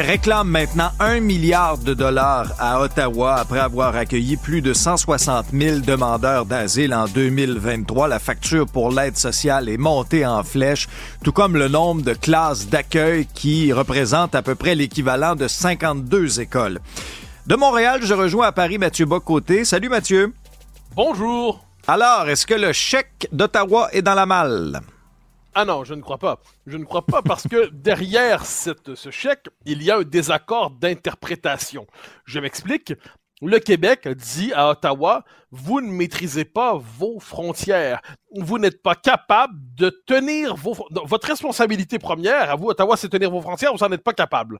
réclame maintenant un milliard de dollars à Ottawa après avoir accueilli plus de 160 000 demandeurs d'asile en 2023. La facture pour l'aide sociale est montée en flèche, tout comme le nombre de classes d'accueil qui représente à peu près l'équivalent de 52 écoles. De Montréal, je rejoins à Paris Mathieu Bocoté. Salut Mathieu. Bonjour. Alors, est-ce que le chèque d'Ottawa est dans la malle? Ah non, je ne crois pas. Je ne crois pas parce que derrière cette, ce chèque, il y a un désaccord d'interprétation. Je m'explique. Le Québec dit à Ottawa, vous ne maîtrisez pas vos frontières. Vous n'êtes pas capable de tenir vos... Votre responsabilité première, à vous, Ottawa, c'est tenir vos frontières, vous n'en êtes pas capable.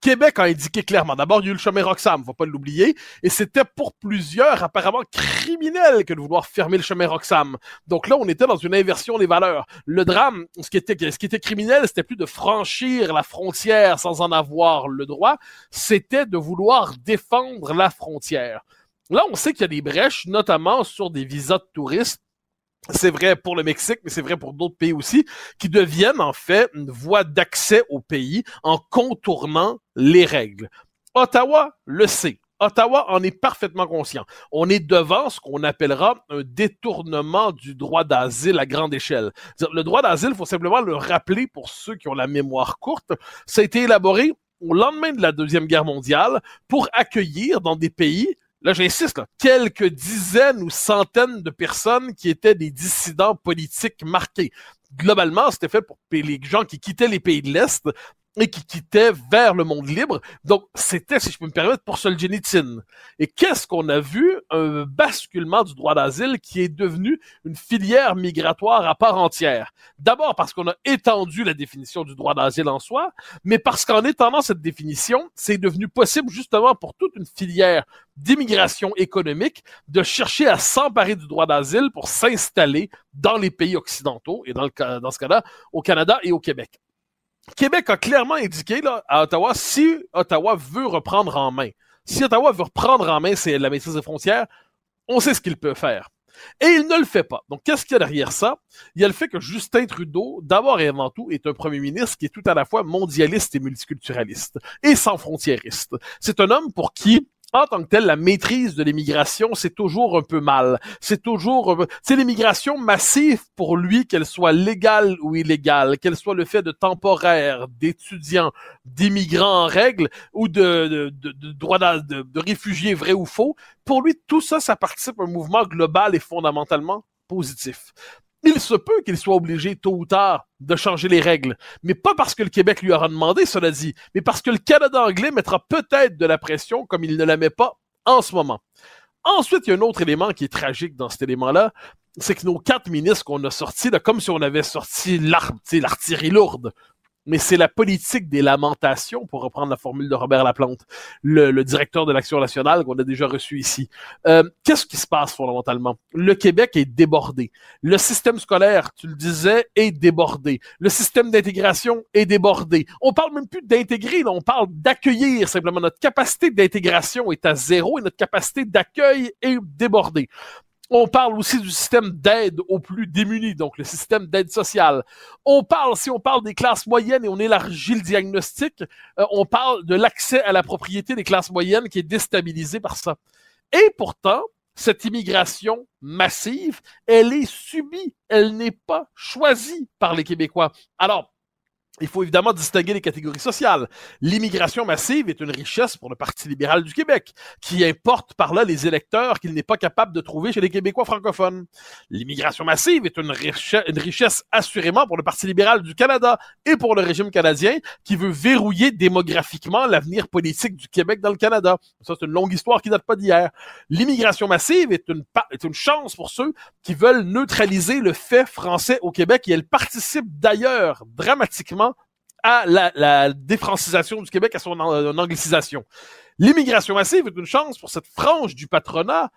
Québec a indiqué clairement. D'abord, il y a eu le chemin Roxham, faut pas l'oublier, et c'était pour plusieurs apparemment criminels que de vouloir fermer le chemin Roxham. Donc là, on était dans une inversion des valeurs. Le drame, ce qui était, ce criminel, c'était plus de franchir la frontière sans en avoir le droit, c'était de vouloir défendre la frontière. Là, on sait qu'il y a des brèches, notamment sur des visas de touristes c'est vrai pour le Mexique, mais c'est vrai pour d'autres pays aussi, qui deviennent en fait une voie d'accès au pays en contournant les règles. Ottawa le sait. Ottawa en est parfaitement conscient. On est devant ce qu'on appellera un détournement du droit d'asile à grande échelle. Le droit d'asile, il faut simplement le rappeler pour ceux qui ont la mémoire courte, ça a été élaboré au lendemain de la Deuxième Guerre mondiale pour accueillir dans des pays là j'insiste, quelques dizaines ou centaines de personnes qui étaient des dissidents politiques marqués. Globalement, c'était fait pour les gens qui quittaient les pays de l'Est et qui quittait vers le monde libre. Donc, c'était, si je peux me permettre, pour Solzhenitsyn. Et qu'est-ce qu'on a vu? Un basculement du droit d'asile qui est devenu une filière migratoire à part entière. D'abord parce qu'on a étendu la définition du droit d'asile en soi, mais parce qu'en étendant cette définition, c'est devenu possible justement pour toute une filière d'immigration économique de chercher à s'emparer du droit d'asile pour s'installer dans les pays occidentaux, et dans, ce cas-là, au Canada et au Québec. Québec a clairement indiqué à Ottawa si Ottawa veut reprendre en main. Si Ottawa veut reprendre en main la maîtrise des frontières, on sait ce qu'il peut faire. Et il ne le fait pas. Donc, qu'est-ce qu'il y a derrière ça? Il y a le fait que Justin Trudeau, d'abord et avant tout, est un premier ministre qui est tout à la fois mondialiste et multiculturaliste et sans frontiériste. C'est un homme pour qui en tant que tel, la maîtrise de l'immigration, c'est toujours un peu mal. C'est toujours, c'est l'immigration massive pour lui, qu'elle soit légale ou illégale, qu'elle soit le fait de temporaires, d'étudiants, d'immigrants en règle ou de, de, de, droits de, de réfugiés vrais ou faux. Pour lui, tout ça, ça participe à un mouvement global et fondamentalement positif. Il se peut qu'il soit obligé tôt ou tard de changer les règles, mais pas parce que le Québec lui aura demandé, cela dit, mais parce que le Canada anglais mettra peut-être de la pression comme il ne la met pas en ce moment. Ensuite, il y a un autre élément qui est tragique dans cet élément-là, c'est que nos quatre ministres qu'on a sortis, là, comme si on avait sorti l'artillerie lourde, mais c'est la politique des lamentations, pour reprendre la formule de Robert Laplante, le, le directeur de l'Action nationale qu'on a déjà reçu ici. Euh, Qu'est-ce qui se passe fondamentalement? Le Québec est débordé. Le système scolaire, tu le disais, est débordé. Le système d'intégration est débordé. On parle même plus d'intégrer, on parle d'accueillir simplement. Notre capacité d'intégration est à zéro et notre capacité d'accueil est débordée. On parle aussi du système d'aide aux plus démunis, donc le système d'aide sociale. On parle, si on parle des classes moyennes et on élargit le diagnostic, euh, on parle de l'accès à la propriété des classes moyennes qui est déstabilisé par ça. Et pourtant, cette immigration massive, elle est subie, elle n'est pas choisie par les Québécois. Alors, il faut évidemment distinguer les catégories sociales. L'immigration massive est une richesse pour le Parti libéral du Québec, qui importe par là les électeurs qu'il n'est pas capable de trouver chez les Québécois francophones. L'immigration massive est une, richesse assurément pour le Parti libéral du Canada et pour le régime canadien, qui veut verrouiller démographiquement l'avenir politique du Québec dans le Canada. Ça, c'est une longue histoire qui date pas d'hier. L'immigration massive est une, est une chance pour ceux qui veulent neutraliser le fait français au Québec et elle participe d'ailleurs dramatiquement à la, défrancisation du Québec, à son anglicisation. L'immigration massive est une chance pour cette frange du patronat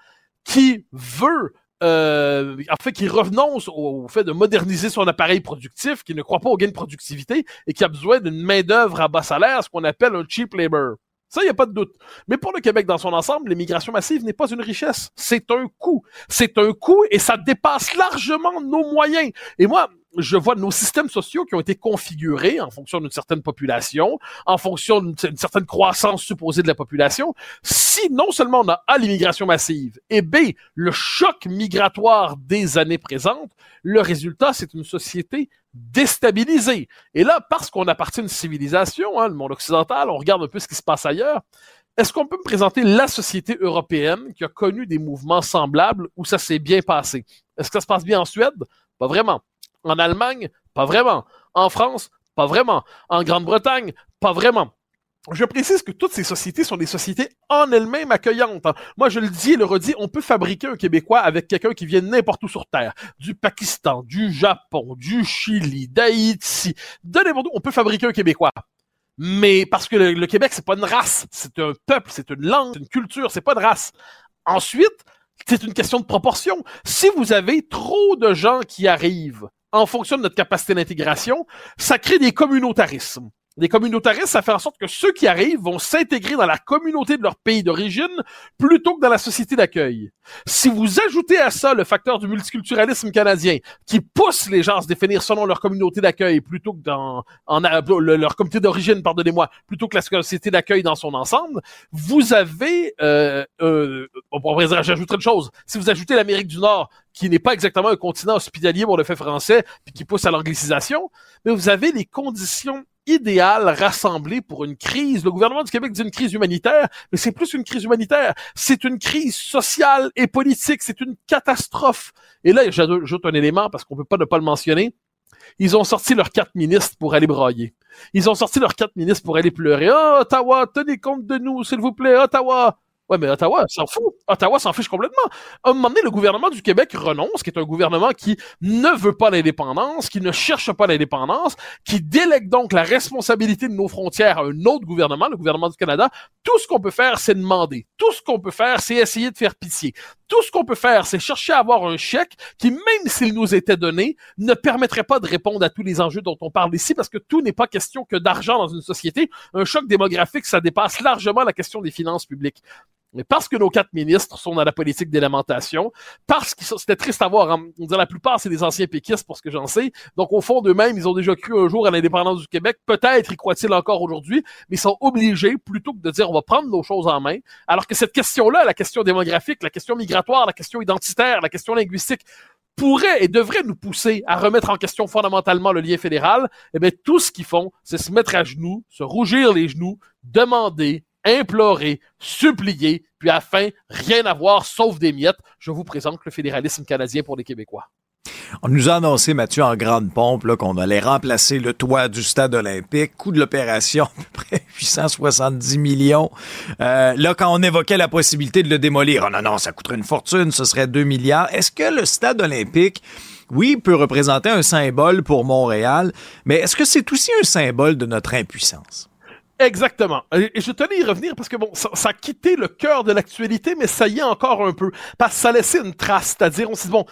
qui veut euh, en fait, qui renonce au, fait de moderniser son appareil productif, qui ne croit pas au gain de productivité et qui a besoin d'une main-d'œuvre à bas salaire, ce qu'on appelle un cheap labor. Ça, il n'y a pas de doute. Mais pour le Québec dans son ensemble, l'immigration massive n'est pas une richesse. C'est un coût. C'est un coût et ça dépasse largement nos moyens. Et moi, je vois nos systèmes sociaux qui ont été configurés en fonction d'une certaine population, en fonction d'une certaine croissance supposée de la population. Si non seulement on a A, l'immigration massive, et B, le choc migratoire des années présentes, le résultat, c'est une société déstabilisée. Et là, parce qu'on appartient à une civilisation, hein, le monde occidental, on regarde un peu ce qui se passe ailleurs, est-ce qu'on peut me présenter la société européenne qui a connu des mouvements semblables où ça s'est bien passé? Est-ce que ça se passe bien en Suède? Pas vraiment. En Allemagne, pas vraiment. En France, pas vraiment. En Grande-Bretagne, pas vraiment. Je précise que toutes ces sociétés sont des sociétés en elles-mêmes accueillantes. Moi, je le dis et le redis, on peut fabriquer un Québécois avec quelqu'un qui vient n'importe où sur Terre. Du Pakistan, du Japon, du Chili, d'Haïti, de n'importe où. On peut fabriquer un Québécois. Mais parce que le, le Québec, c'est pas une race, c'est un peuple, c'est une langue, c'est une culture, c'est pas de race. Ensuite, c'est une question de proportion. Si vous avez trop de gens qui arrivent en fonction de notre capacité d'intégration, ça crée des communautarismes. Les communautaristes, ça fait en sorte que ceux qui arrivent vont s'intégrer dans la communauté de leur pays d'origine plutôt que dans la société d'accueil. Si vous ajoutez à ça le facteur du multiculturalisme canadien qui pousse les gens à se définir selon leur communauté d'accueil plutôt que dans en, leur communauté d'origine, pardonnez-moi, plutôt que la société d'accueil dans son ensemble, vous avez, euh, euh, j'ajouterai une chose, si vous ajoutez l'Amérique du Nord qui n'est pas exactement un continent hospitalier pour le fait français, puis qui pousse à l'anglicisation, mais vous avez les conditions idéal rassemblé pour une crise. Le gouvernement du Québec dit une crise humanitaire, mais c'est plus une crise humanitaire. C'est une crise sociale et politique. C'est une catastrophe. Et là, j'ajoute un élément parce qu'on peut pas ne pas le mentionner. Ils ont sorti leurs quatre ministres pour aller brailler. Ils ont sorti leurs quatre ministres pour aller pleurer. oh, Ottawa, tenez compte de nous, s'il vous plaît, Ottawa. Ouais, mais Ottawa s'en fout. Ottawa s'en fiche complètement. À un moment donné, le gouvernement du Québec renonce, qui est un gouvernement qui ne veut pas l'indépendance, qui ne cherche pas l'indépendance, qui délègue donc la responsabilité de nos frontières à un autre gouvernement, le gouvernement du Canada. Tout ce qu'on peut faire, c'est demander. Tout ce qu'on peut faire, c'est essayer de faire pitié. Tout ce qu'on peut faire, c'est chercher à avoir un chèque qui, même s'il nous était donné, ne permettrait pas de répondre à tous les enjeux dont on parle ici, parce que tout n'est pas question que d'argent dans une société. Un choc démographique, ça dépasse largement la question des finances publiques. Mais parce que nos quatre ministres sont dans la politique d'élémentation, parce que c'était triste à voir, hein, on dirait la plupart c'est des anciens péquistes pour ce que j'en sais, donc au fond d'eux-mêmes, ils ont déjà cru un jour à l'indépendance du Québec, peut-être y croient-ils encore aujourd'hui, mais ils sont obligés, plutôt que de dire on va prendre nos choses en main, alors que cette question-là, la question démographique, la question migratoire, la question identitaire, la question linguistique, pourrait et devrait nous pousser à remettre en question fondamentalement le lien fédéral, eh bien, tout ce qu'ils font, c'est se mettre à genoux, se rougir les genoux, demander, implorer, supplier, puis afin rien avoir sauf des miettes, je vous présente le fédéralisme canadien pour les Québécois. On nous a annoncé, Mathieu, en grande pompe, qu'on allait remplacer le toit du stade olympique. Coût de l'opération, à peu près 870 millions. Euh, là, quand on évoquait la possibilité de le démolir, oh non, non, ça coûterait une fortune, ce serait 2 milliards. Est-ce que le stade olympique, oui, peut représenter un symbole pour Montréal, mais est-ce que c'est aussi un symbole de notre impuissance? Exactement. Et je tenais à y revenir parce que bon, ça, a quitté le cœur de l'actualité, mais ça y est encore un peu. Parce que ça laissait une trace. C'est-à-dire, on s'est dit, bon,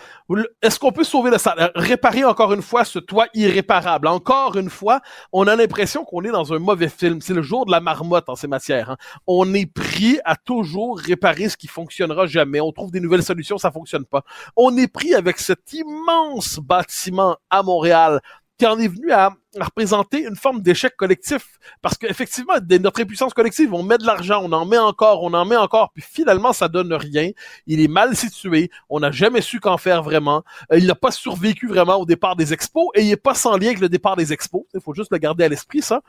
est-ce qu'on peut sauver le salle? Réparer encore une fois ce toit irréparable. Encore une fois, on a l'impression qu'on est dans un mauvais film. C'est le jour de la marmotte en ces matières. Hein. On est pris à toujours réparer ce qui fonctionnera jamais. On trouve des nouvelles solutions, ça fonctionne pas. On est pris avec cet immense bâtiment à Montréal qui en est venu à, représenter une forme d'échec collectif. Parce qu'effectivement, notre impuissance collective, on met de l'argent, on en met encore, on en met encore, puis finalement, ça donne rien. Il est mal situé, on n'a jamais su qu'en faire vraiment. Euh, il n'a pas survécu vraiment au départ des expos, et il n'est pas sans lien avec le départ des expos. Il faut juste le garder à l'esprit, ça.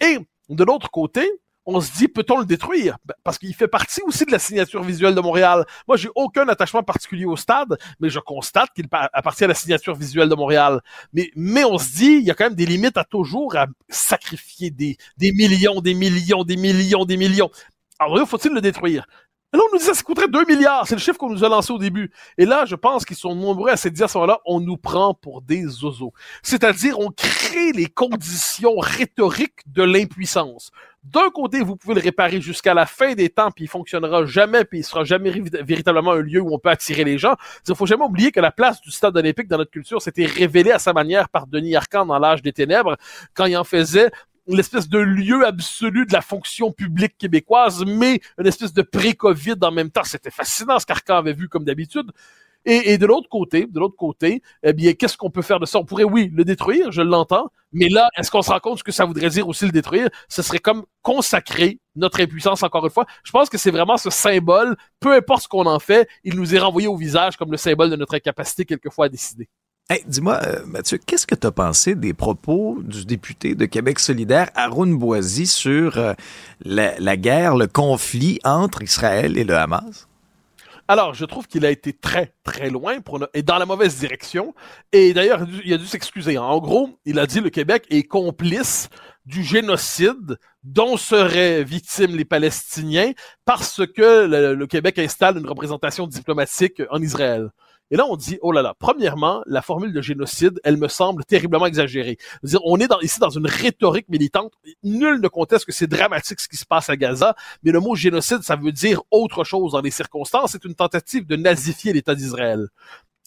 Et de l'autre côté, on se dit, peut-on le détruire? Ben, parce qu'il fait partie aussi de la signature visuelle de Montréal. Moi, j'ai aucun attachement particulier au stade, mais je constate qu'il appartient à la signature visuelle de Montréal. Mais, mais on se dit, il y a quand même des limites à toujours à sacrifier des, des millions, des millions, des millions, des millions. Alors, faut-il le détruire? Là, on nous dit ça, ça coûterait 2 milliards. C'est le chiffre qu'on nous a lancé au début. Et là, je pense qu'ils sont nombreux à se dire à ce moment-là, on nous prend pour des oiseaux. C'est-à-dire, on crée les conditions rhétoriques de l'impuissance. D'un côté, vous pouvez le réparer jusqu'à la fin des temps, puis il fonctionnera jamais, puis il sera jamais véritablement un lieu où on peut attirer les gens. Il faut jamais oublier que la place du stade olympique dans notre culture s'était révélée à sa manière par Denis Arcand dans l'âge des ténèbres, quand il en faisait l'espèce de lieu absolu de la fonction publique québécoise, mais une espèce de pré-Covid en même temps. C'était fascinant ce qu'Arcan avait vu comme d'habitude. Et, de l'autre côté, de l'autre côté, eh bien, qu'est-ce qu'on peut faire de ça? On pourrait, oui, le détruire, je l'entends, mais là, est-ce qu'on se rend compte ce que ça voudrait dire aussi le détruire? Ce serait comme consacrer notre impuissance encore une fois. Je pense que c'est vraiment ce symbole, peu importe ce qu'on en fait, il nous est renvoyé au visage comme le symbole de notre incapacité quelquefois à décider. Dis-moi, euh, Mathieu, qu'est-ce que tu as pensé des propos du député de Québec solidaire, Arun Boisy, sur euh, la, guerre, le conflit entre Israël et le Hamas? Alors, je trouve qu'il a été très, très loin et dans la mauvaise direction. Et d'ailleurs, il a dû s'excuser. En gros, il a dit le Québec est complice du génocide dont seraient victimes les Palestiniens parce que le Québec installe une représentation diplomatique en Israël. Et là, on dit, oh là là, premièrement, la formule de génocide, elle me semble terriblement exagérée. -dire, on est ici dans une rhétorique militante. Nul ne conteste que c'est dramatique ce qui se passe à Gaza, mais le mot génocide, ça veut dire autre chose dans les circonstances. C'est une tentative de nazifier l'État d'Israël.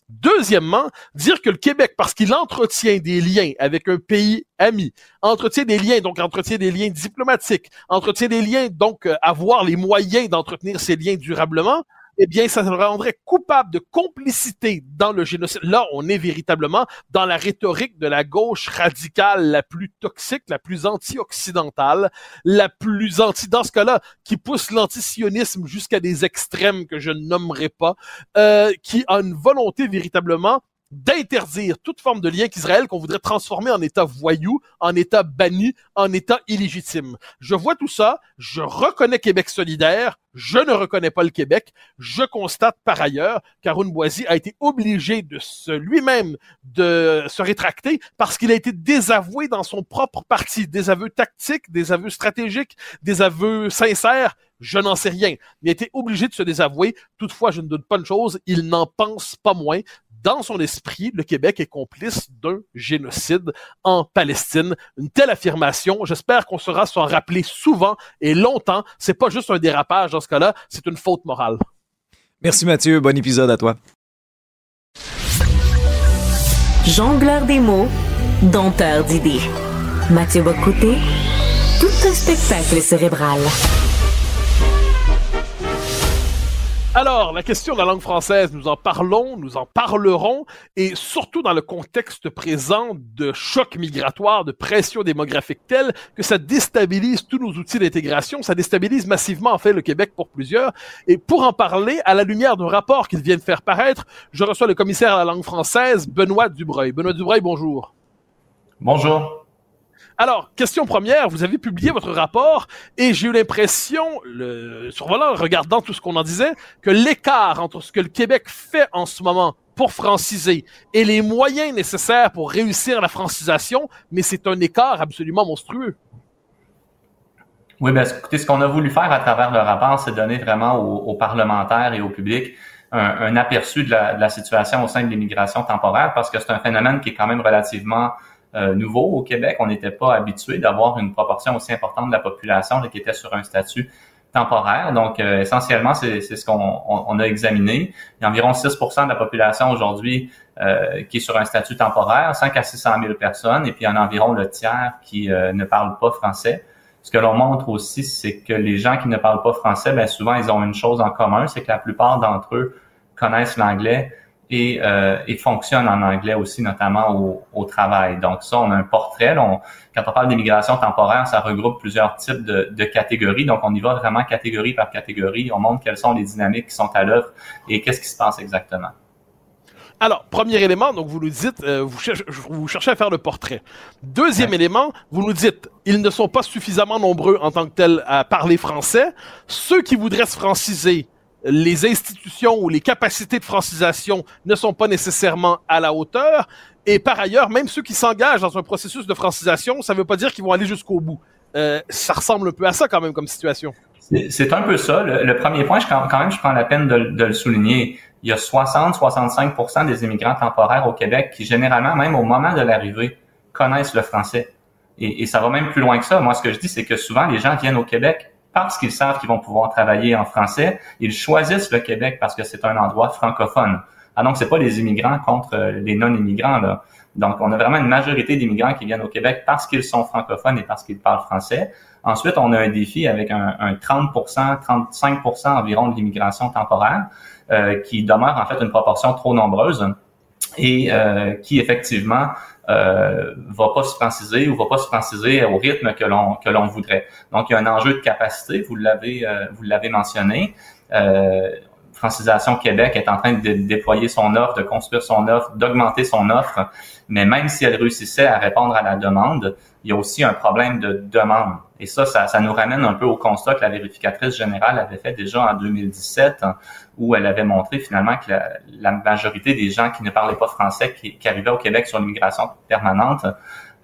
Deuxièmement, dire que le Québec, parce qu'il entretient des liens avec un pays ami, entretient des liens, donc entretient des liens diplomatiques, entretient des liens, donc euh, avoir les moyens d'entretenir ces liens durablement, eh bien, ça le rendrait coupable de complicité dans le génocide. Là, on est véritablement dans la rhétorique de la gauche radicale la plus toxique, la plus anti-occidentale, la plus anti, dans ce cas-là, qui pousse l'antisionisme jusqu'à des extrêmes que je ne nommerai pas, euh, qui a une volonté véritablement d'interdire toute forme de lien qu'Israël qu'on voudrait transformer en État voyou, en État banni, en État illégitime. Je vois tout ça, je reconnais Québec solidaire, je ne reconnais pas le Québec, je constate par ailleurs qu'Arun Boisy a été obligé de se lui-même de se rétracter parce qu'il a été désavoué dans son propre parti, des aveux tactiques, des aveux stratégiques, des aveux sincères, je n'en sais rien. Il a été obligé de se désavouer. Toutefois, je ne doute pas une chose, il n'en pense pas moins dans son esprit, le Québec est complice d'un génocide en Palestine. Une telle affirmation, j'espère qu'on sera s'en rappeler souvent et longtemps. C'est pas juste un dérapage dans ce cas-là, c'est une faute morale. Merci Mathieu, bon épisode à toi. Jongleur des mots, dompteur d'idées. Mathieu Bocoté, tout un spectacle cérébral. Alors, la question de la langue française, nous en parlons, nous en parlerons, et surtout dans le contexte présent de choc migratoire, de pression démographique telle que ça déstabilise tous nos outils d'intégration, ça déstabilise massivement en fait le Québec pour plusieurs. Et pour en parler, à la lumière d'un rapport qu'ils viennent faire paraître, je reçois le commissaire à la langue française, Benoît Dubreuil. Benoît Dubreuil, bonjour. Bonjour. Alors, question première, vous avez publié votre rapport et j'ai eu l'impression, survolant, regardant tout ce qu'on en disait, que l'écart entre ce que le Québec fait en ce moment pour franciser et les moyens nécessaires pour réussir la francisation, mais c'est un écart absolument monstrueux. Oui, ben, écoutez, ce qu'on a voulu faire à travers le rapport, c'est donner vraiment aux, parlementaires et au public un, aperçu de la, situation au sein de l'immigration temporaire, parce que c'est un phénomène qui est quand même relativement euh, nouveau au Québec. On n'était pas habitué d'avoir une proportion aussi importante de la population qui était sur un statut temporaire. Donc, euh, essentiellement, c'est ce qu'on on, a examiné. Il y a environ 6% de la population aujourd'hui euh, qui est sur un statut temporaire, 5 à 600 000 personnes, et puis il y en a environ le tiers qui ne parlent pas français. Ce que l'on montre aussi, c'est que les gens qui ne parlent pas français, bien souvent, ils ont une chose en commun, c'est que la plupart d'entre eux connaissent l'anglais et, euh, et fonctionne en anglais aussi, notamment au, au, travail. Donc ça, on a un portrait. on, quand on parle d'immigration temporaire, ça regroupe plusieurs types de, de, catégories. Donc on y va vraiment catégorie par catégorie. On montre quelles sont les dynamiques qui sont à l'œuvre et qu'est-ce qui se passe exactement. Alors, premier élément, donc vous nous dites, euh, vous, cherchez, vous, cherchez à faire le portrait. Deuxième élément, vous nous dites, ils ne sont pas suffisamment nombreux en tant que tels à parler français. Ceux qui voudraient se franciser, les institutions ou les capacités de francisation ne sont pas nécessairement à la hauteur. Et par ailleurs, même ceux qui s'engagent dans un processus de francisation, ça ne veut pas dire qu'ils vont aller jusqu'au bout. Euh, ça ressemble un peu à ça quand même comme situation. C'est un peu ça. Le, premier point, quand même, je prends la peine de, de le souligner. Il y a 60-65 des immigrants temporaires au Québec qui, généralement, même au moment de l'arrivée, connaissent le français. Et, et, ça va même plus loin que ça. Moi, ce que je dis, c'est que souvent, les gens viennent au Québec parce qu'ils savent qu'ils vont pouvoir travailler en français. Ils choisissent le Québec parce que c'est un endroit francophone. Ah donc, c'est pas les immigrants contre euh, les non-immigrants. Là. Donc, on a vraiment une majorité d'immigrants qui viennent au Québec parce qu'ils sont francophones et parce qu'ils parlent français. Ensuite, on a un défi avec un, un 30% 35% environ de l'immigration temporaire, euh, qui demeure en fait une proportion trop nombreuse et euh, qui effectivement euh, va pas se franciser ou va pas se franciser au rythme que l'on que l'on voudrait. Donc il y a un enjeu de capacité, vous l'avez euh, vous l'avez mentionné. Euh, Francisation Québec est en train de déployer son offre, de construire son offre, d'augmenter son offre, mais même si elle réussissait à répondre à la demande, il y a aussi un problème de demande. Et ça, ça, ça nous ramène un peu au constat que la vérificatrice générale avait fait déjà en 2017, où elle avait montré finalement que la, majorité des gens qui ne parlaient pas français, qui, arrivaient au Québec sur l'immigration permanente,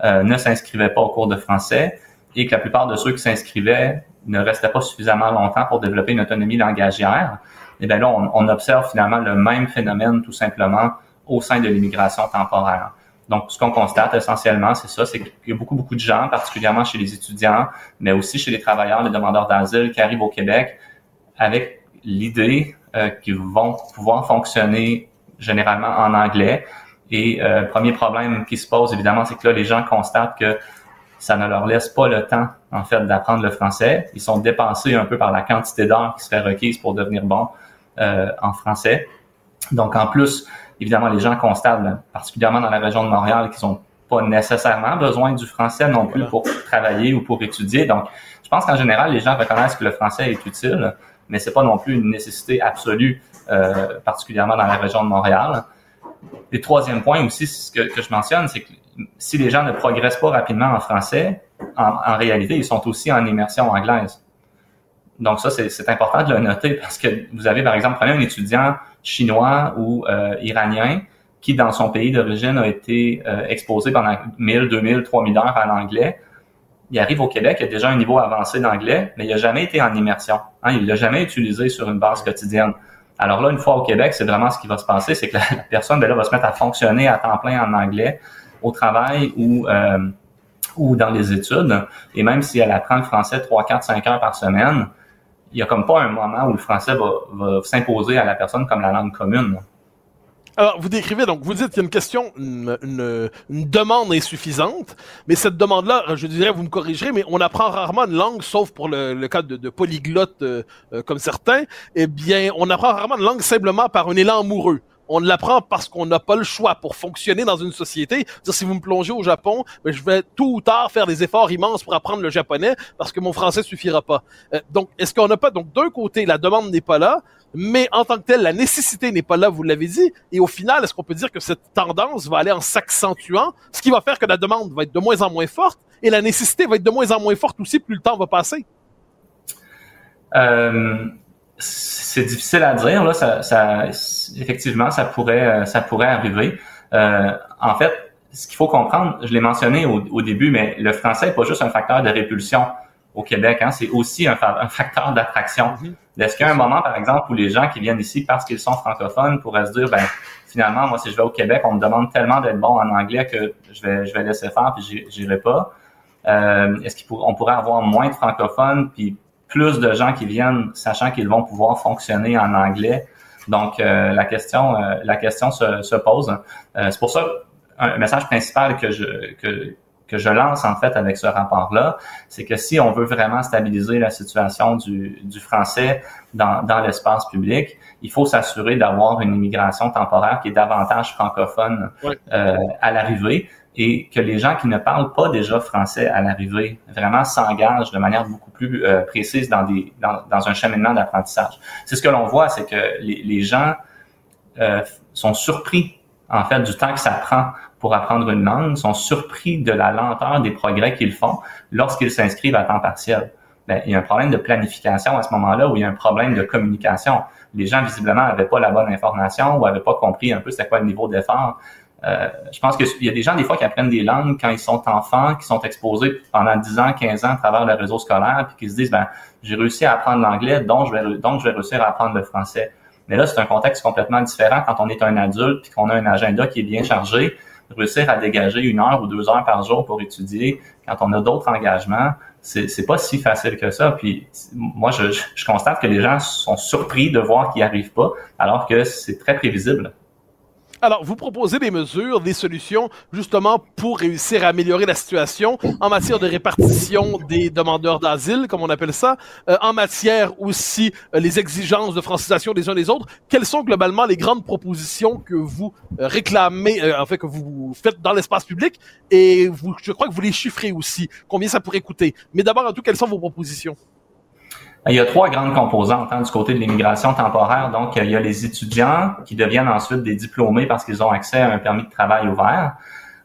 euh, ne s'inscrivaient pas au cours de français et que la plupart de ceux qui s'inscrivaient ne restaient pas suffisamment longtemps pour développer une autonomie langagière. Et bien là, on, on observe finalement le même phénomène tout simplement au sein de l'immigration temporaire. Donc, ce qu'on constate essentiellement, c'est ça, c'est qu'il y a beaucoup, beaucoup de gens, particulièrement chez les étudiants, mais aussi chez les travailleurs, les demandeurs d'asile qui arrivent au Québec avec l'idée euh, qu'ils vont pouvoir fonctionner généralement en anglais. Et euh, premier problème qui se pose, évidemment, c'est que là, les gens constatent que ça ne leur laisse pas le temps, en fait, d'apprendre le français. Ils sont dépensés un peu par la quantité d'heures qui serait requise pour devenir bon euh, en français. Donc, en plus, évidemment, les gens constatent, ben, particulièrement dans la région de Montréal, qu'ils n'ont pas nécessairement besoin du français non plus pour travailler ou pour étudier. Donc, je pense qu'en général, les gens reconnaissent que le français est utile, mais c'est pas non plus une nécessité absolue, euh, particulièrement dans la région de Montréal. Et troisième point aussi, ce que, que je mentionne, c'est que si les gens ne progressent pas rapidement en français, en, en réalité, ils sont aussi en immersion anglaise. Donc ça, c'est important de le noter parce que vous avez, par exemple, prenez un étudiant chinois ou euh, iranien qui, dans son pays d'origine, a été euh, exposé pendant 1000, 2000, 3000 heures à l'anglais. Il arrive au Québec, il a déjà un niveau avancé d'anglais, mais il n'a jamais été en immersion. Hein, il l'a jamais utilisé sur une base quotidienne. Alors là, une fois au Québec, c'est vraiment ce qui va se passer, c'est que la, personne ben là, va se mettre à fonctionner à temps plein en anglais au travail ou euh, ou dans les études. Et même si elle apprend le français 3, 4, 5 heures par semaine, il y a comme pas un moment où le français va, s'imposer à la personne comme la langue commune. Alors, vous décrivez, donc, vous dites qu'il y a une question, une, demande insuffisante, mais cette demande-là, je dirais, vous me corrigerez, mais on apprend rarement une langue, sauf pour le, cas de, polyglottes euh, euh, comme certains, eh bien, on apprend rarement une langue simplement par un élan amoureux on l'apprend parce qu'on n'a pas le choix pour fonctionner dans une société. si vous me plongez au Japon, ben, je vais tôt ou tard faire des efforts immenses pour apprendre le japonais parce que mon français suffira pas. Euh, donc, est-ce qu'on n'a pas donc d'un côté la demande n'est pas là, mais en tant que telle la nécessité n'est pas là, vous l'avez dit. Et au final, est-ce qu'on peut dire que cette tendance va aller en s'accentuant, ce qui va faire que la demande va être de moins en moins forte et la nécessité va être de moins en moins forte aussi plus le temps va passer? Euh c'est difficile à dire. Là, ça, ça, effectivement, ça pourrait, euh, ça pourrait arriver. Euh, en fait, ce qu'il faut comprendre, je l'ai mentionné au, début, mais le français n'est pas juste un facteur de répulsion au Québec, hein, c'est aussi un, facteur d'attraction. Mm-hmm. Est-ce qu'il y a un moment, par exemple, où les gens qui viennent ici parce qu'ils sont francophones pourraient se dire, ben finalement, moi, si je vais au Québec, on me demande tellement d'être bon en anglais que je vais, je vais laisser faire puis j'irai pas. Euh, est-ce qu'on pourrait avoir moins de francophones puis plus de gens qui viennent sachant qu'ils vont pouvoir fonctionner en anglais. Donc, euh, la question, euh, la question se, se pose. Euh, c'est pour ça un message principal que je que, que je lance en fait avec ce rapport-là, c'est que si on veut vraiment stabiliser la situation du, du français dans, dans l'espace public, il faut s'assurer d'avoir une immigration temporaire qui est davantage francophone à l'arrivée et que les gens qui ne parlent pas déjà français à l'arrivée vraiment s'engagent de manière beaucoup plus euh, précise dans, des, dans, dans un cheminement d'apprentissage. C'est ce que l'on voit, c'est que les, les gens euh, sont surpris en fait du temps que ça prend pour apprendre une langue, sont surpris de la lenteur des progrès qu'ils font lorsqu'ils s'inscrivent à temps partiel. Ben, il y a un problème de planification à ce moment-là où il y a un problème de communication. Les gens visiblement n'avaient pas la bonne information ou n'avaient pas compris un peu c'était quoi le niveau d'effort. Euh, je pense qu'il y a des gens, des fois, qui apprennent des langues quand ils sont enfants, qui sont exposés pendant 10 ans, 15 ans à travers le réseau scolaire, puis qui se disent, ben, j'ai réussi à apprendre l'anglais, donc je vais donc je vais réussir à apprendre le français. Mais là, c'est un contexte complètement différent quand on est un adulte et qu'on a un agenda qui est bien chargé. Réussir à dégager une heure ou deux heures par jour pour étudier quand on a d'autres engagements, c'est pas si facile que ça. Puis moi, je, je constate que les gens sont surpris de voir qu'ils n'y arrivent pas, alors que c'est très prévisible. Alors, vous proposez des mesures, des solutions, justement, pour réussir à améliorer la situation en matière de répartition des demandeurs d'asile, comme on appelle ça, euh, en matière aussi euh, les exigences de francisation des uns des autres. Quelles sont globalement les grandes propositions que vous euh, réclamez, en fait, que vous faites dans l'espace public? Et vous, je crois que vous les chiffrez aussi, combien ça pourrait coûter? Mais d'abord, en tout, quelles sont vos propositions? Il y a trois grandes composantes hein, du côté de l'immigration temporaire. Donc, il y a les étudiants qui deviennent ensuite des diplômés parce qu'ils ont accès à un permis de travail ouvert.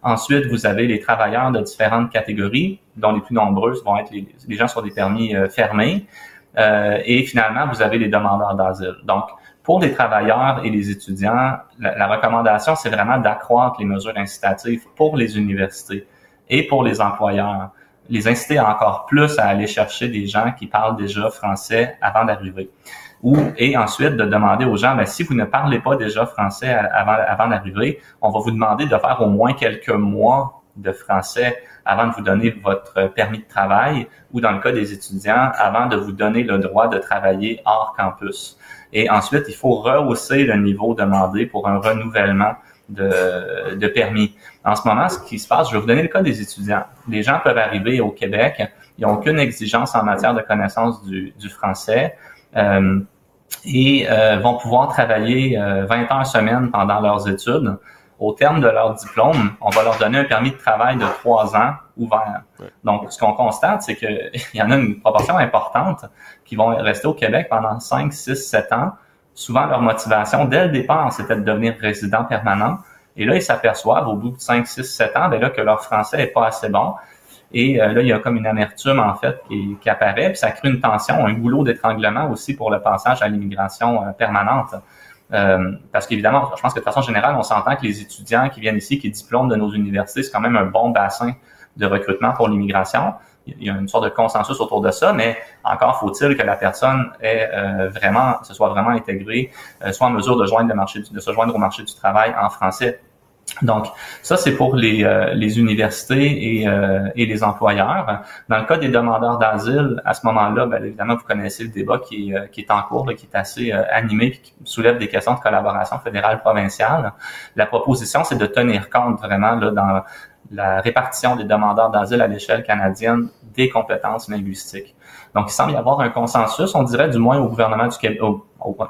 Ensuite, vous avez les travailleurs de différentes catégories, dont les plus nombreuses vont être les, gens sur des permis euh, fermés. Euh, et finalement, vous avez les demandeurs d'asile. Donc, pour les travailleurs et les étudiants, la recommandation, c'est vraiment d'accroître les mesures incitatives pour les universités et pour les employeurs les inciter encore plus à aller chercher des gens qui parlent déjà français avant d'arriver. Ou, et ensuite de demander aux gens, ben, si vous ne parlez pas déjà français avant, d'arriver, on va vous demander de faire au moins quelques mois de français avant de vous donner votre permis de travail ou dans le cas des étudiants, avant de vous donner le droit de travailler hors campus. Et ensuite, il faut rehausser le niveau demandé pour un renouvellement de, de, permis. En ce moment, ce qui se passe, je vais vous donner le cas des étudiants. Les gens peuvent arriver au Québec, ils n'ont aucune exigence en matière de connaissance du, du français euh, et euh, vont pouvoir travailler 20 euh, heures semaine pendant leurs études. Au terme de leur diplôme, on va leur donner un permis de travail de trois ans ouvert. Donc, ce qu'on constate, c'est qu'il y en a une proportion importante qui vont rester au Québec pendant 5, 6, 7 ans souvent leur motivation dès le départ, c'était de devenir résident permanent. Et là, ils s'aperçoivent au bout de 5, 6, 7 ans, ben là, que leur français est pas assez bon. Et euh, là, il y a comme une amertume, en fait, qui, apparaît, puis ça crée une tension, un goulot d'étranglement aussi pour le passage à l'immigration euh, permanente. Euh, parce qu'évidemment, je pense que de façon générale, on s'entend que les étudiants qui viennent ici, qui diplôment de nos universités, c'est quand même un bon bassin de recrutement pour l'immigration il y a une sorte de consensus autour de ça, mais encore faut-il que la personne ait euh, vraiment, se soit vraiment intégrée, euh, soit en mesure de joindre le marché, de se joindre au marché du travail en français. Donc, ça, c'est pour les, euh, les universités et, et, les employeurs. Dans le cas des demandeurs d'asile, à ce moment-là, bien évidemment, vous connaissez le débat qui, qui est en cours, qui est assez animé et qui soulève des questions de collaboration fédérale-provinciale. La proposition, c'est de tenir compte vraiment là, dans, la répartition des demandeurs d'asile à l'échelle canadienne des compétences linguistiques. Donc, il semble y avoir un consensus, on dirait du moins au gouvernement du Québec,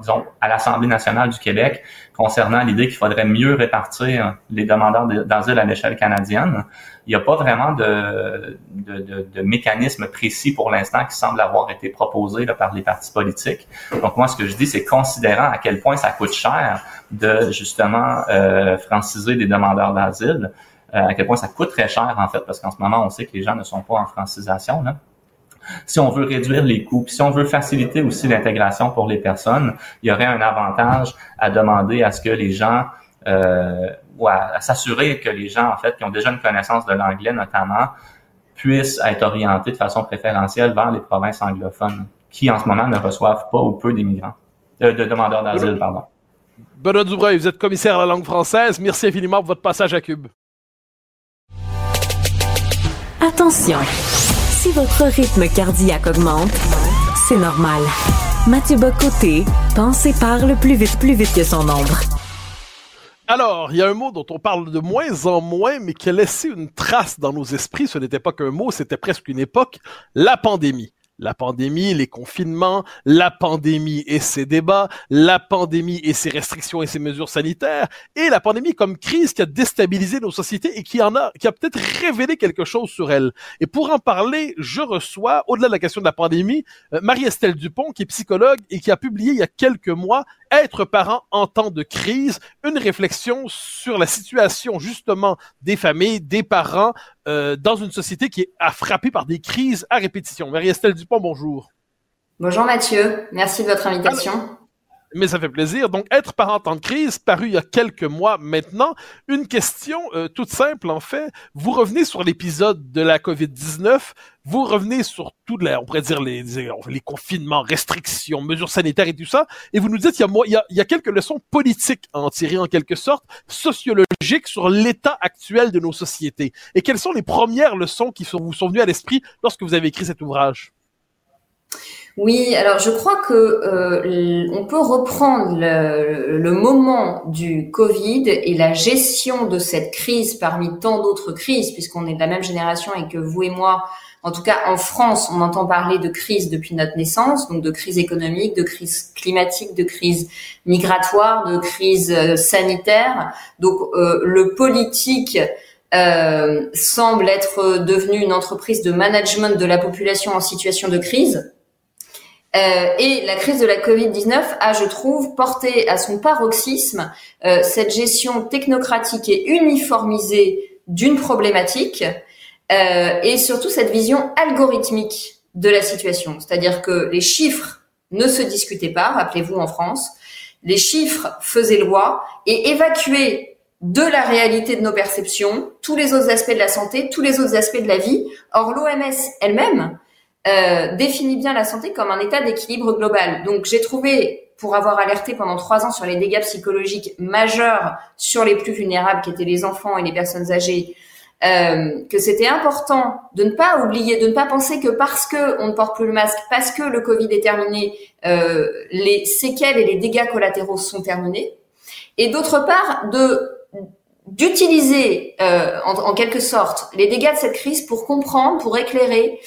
disons, à l'Assemblée nationale du Québec, concernant l'idée qu'il faudrait mieux répartir les demandeurs d'asile à l'échelle canadienne. Il n'y a pas vraiment de, de, de, mécanisme précis pour l'instant qui semble avoir été proposé par les partis politiques. Donc, moi, ce que je dis, c'est considérant à quel point ça coûte cher de justement euh, franciser des demandeurs d'asile, à quel point ça coûte très cher, en fait, parce qu'en ce moment, on sait que les gens ne sont pas en francisation. Là. Si on veut réduire les coûts, puis si on veut faciliter aussi l'intégration pour les personnes, il y aurait un avantage à demander à ce que les gens euh, ou à, s'assurer que les gens, en fait, qui ont déjà une connaissance de l'anglais notamment, puissent être orientés de façon préférentielle vers les provinces anglophones, qui en ce moment ne reçoivent pas ou peu d'immigrants, euh, de demandeurs d'asile, pardon. Benoît Dubreuil, vous êtes commissaire à la langue française. Merci infiniment pour votre passage à Cube. Attention, si votre rythme cardiaque augmente, c'est normal. Mathieu Bocoté pense et parle plus vite, plus vite que son ombre. Alors, il y a un mot dont on parle de moins en moins, mais qui a laissé une trace dans nos esprits. Ce n'était pas qu'un mot, c'était presque une époque, la pandémie la pandémie, les confinements, la pandémie et ses débats, la pandémie et ses restrictions et ses mesures sanitaires, et la pandémie comme crise qui a déstabilisé nos sociétés et qui en a, qui a peut-être révélé quelque chose sur elle. Et pour en parler, je reçois, au-delà de la question de la pandémie, euh, Marie-Estelle Dupont, qui est psychologue et qui a publié il y a quelques mois être parent en temps de crise, une réflexion sur la situation justement des familles, des parents euh, dans une société qui est frappée par des crises à répétition. Marie-Estelle Dupont, bonjour. Bonjour Mathieu, merci de votre invitation. Mais ça fait plaisir. Donc, être parent en de crise, paru il y a quelques mois maintenant. Une question euh, toute simple, en fait. Vous revenez sur l'épisode de la COVID-19. Vous revenez sur tout, la, on pourrait dire, les, les confinements, restrictions, mesures sanitaires et tout ça. Et vous nous dites, il y a, il y a, y a quelques leçons politiques à en tirer, en quelque sorte, sociologiques sur l'état actuel de nos sociétés. Et quelles sont les premières leçons qui vous sont venues à l'esprit lorsque vous avez écrit cet ouvrage? Oui, alors je crois que euh, on peut reprendre le, moment du Covid et la gestion de cette crise parmi tant d'autres crises, puisqu'on est de la même génération et que vous et moi, en tout cas en France, on entend parler de crise depuis notre naissance, donc de crise économique, de crise climatique, de crise migratoire, de crise euh, sanitaire. Donc euh, le politique euh, semble être devenu une entreprise de management de la population en situation de crise euh, et la crise de la Covid-19 a, je trouve, porté à son paroxysme euh, cette gestion technocratique et uniformisée d'une problématique euh, et surtout cette vision algorithmique de la situation. C'est-à-dire que les chiffres ne se discutaient pas, rappelez-vous en France, les chiffres faisaient loi et évacuaient de la réalité de nos perceptions tous les autres aspects de la santé, tous les autres aspects de la vie. Or, l'OMS elle-même euh, définit bien la santé comme un état d'équilibre global. Donc j'ai trouvé, pour avoir alerté pendant trois ans sur les dégâts psychologiques majeurs sur les plus vulnérables, qui étaient les enfants et les personnes âgées, euh, que c'était important de ne pas oublier, de ne pas penser que parce que on ne porte plus le masque, parce que le Covid est terminé, euh, les séquelles et les dégâts collatéraux sont terminés. Et d'autre part, de d'utiliser euh, en, quelque sorte les dégâts de cette crise pour comprendre, pour éclairer,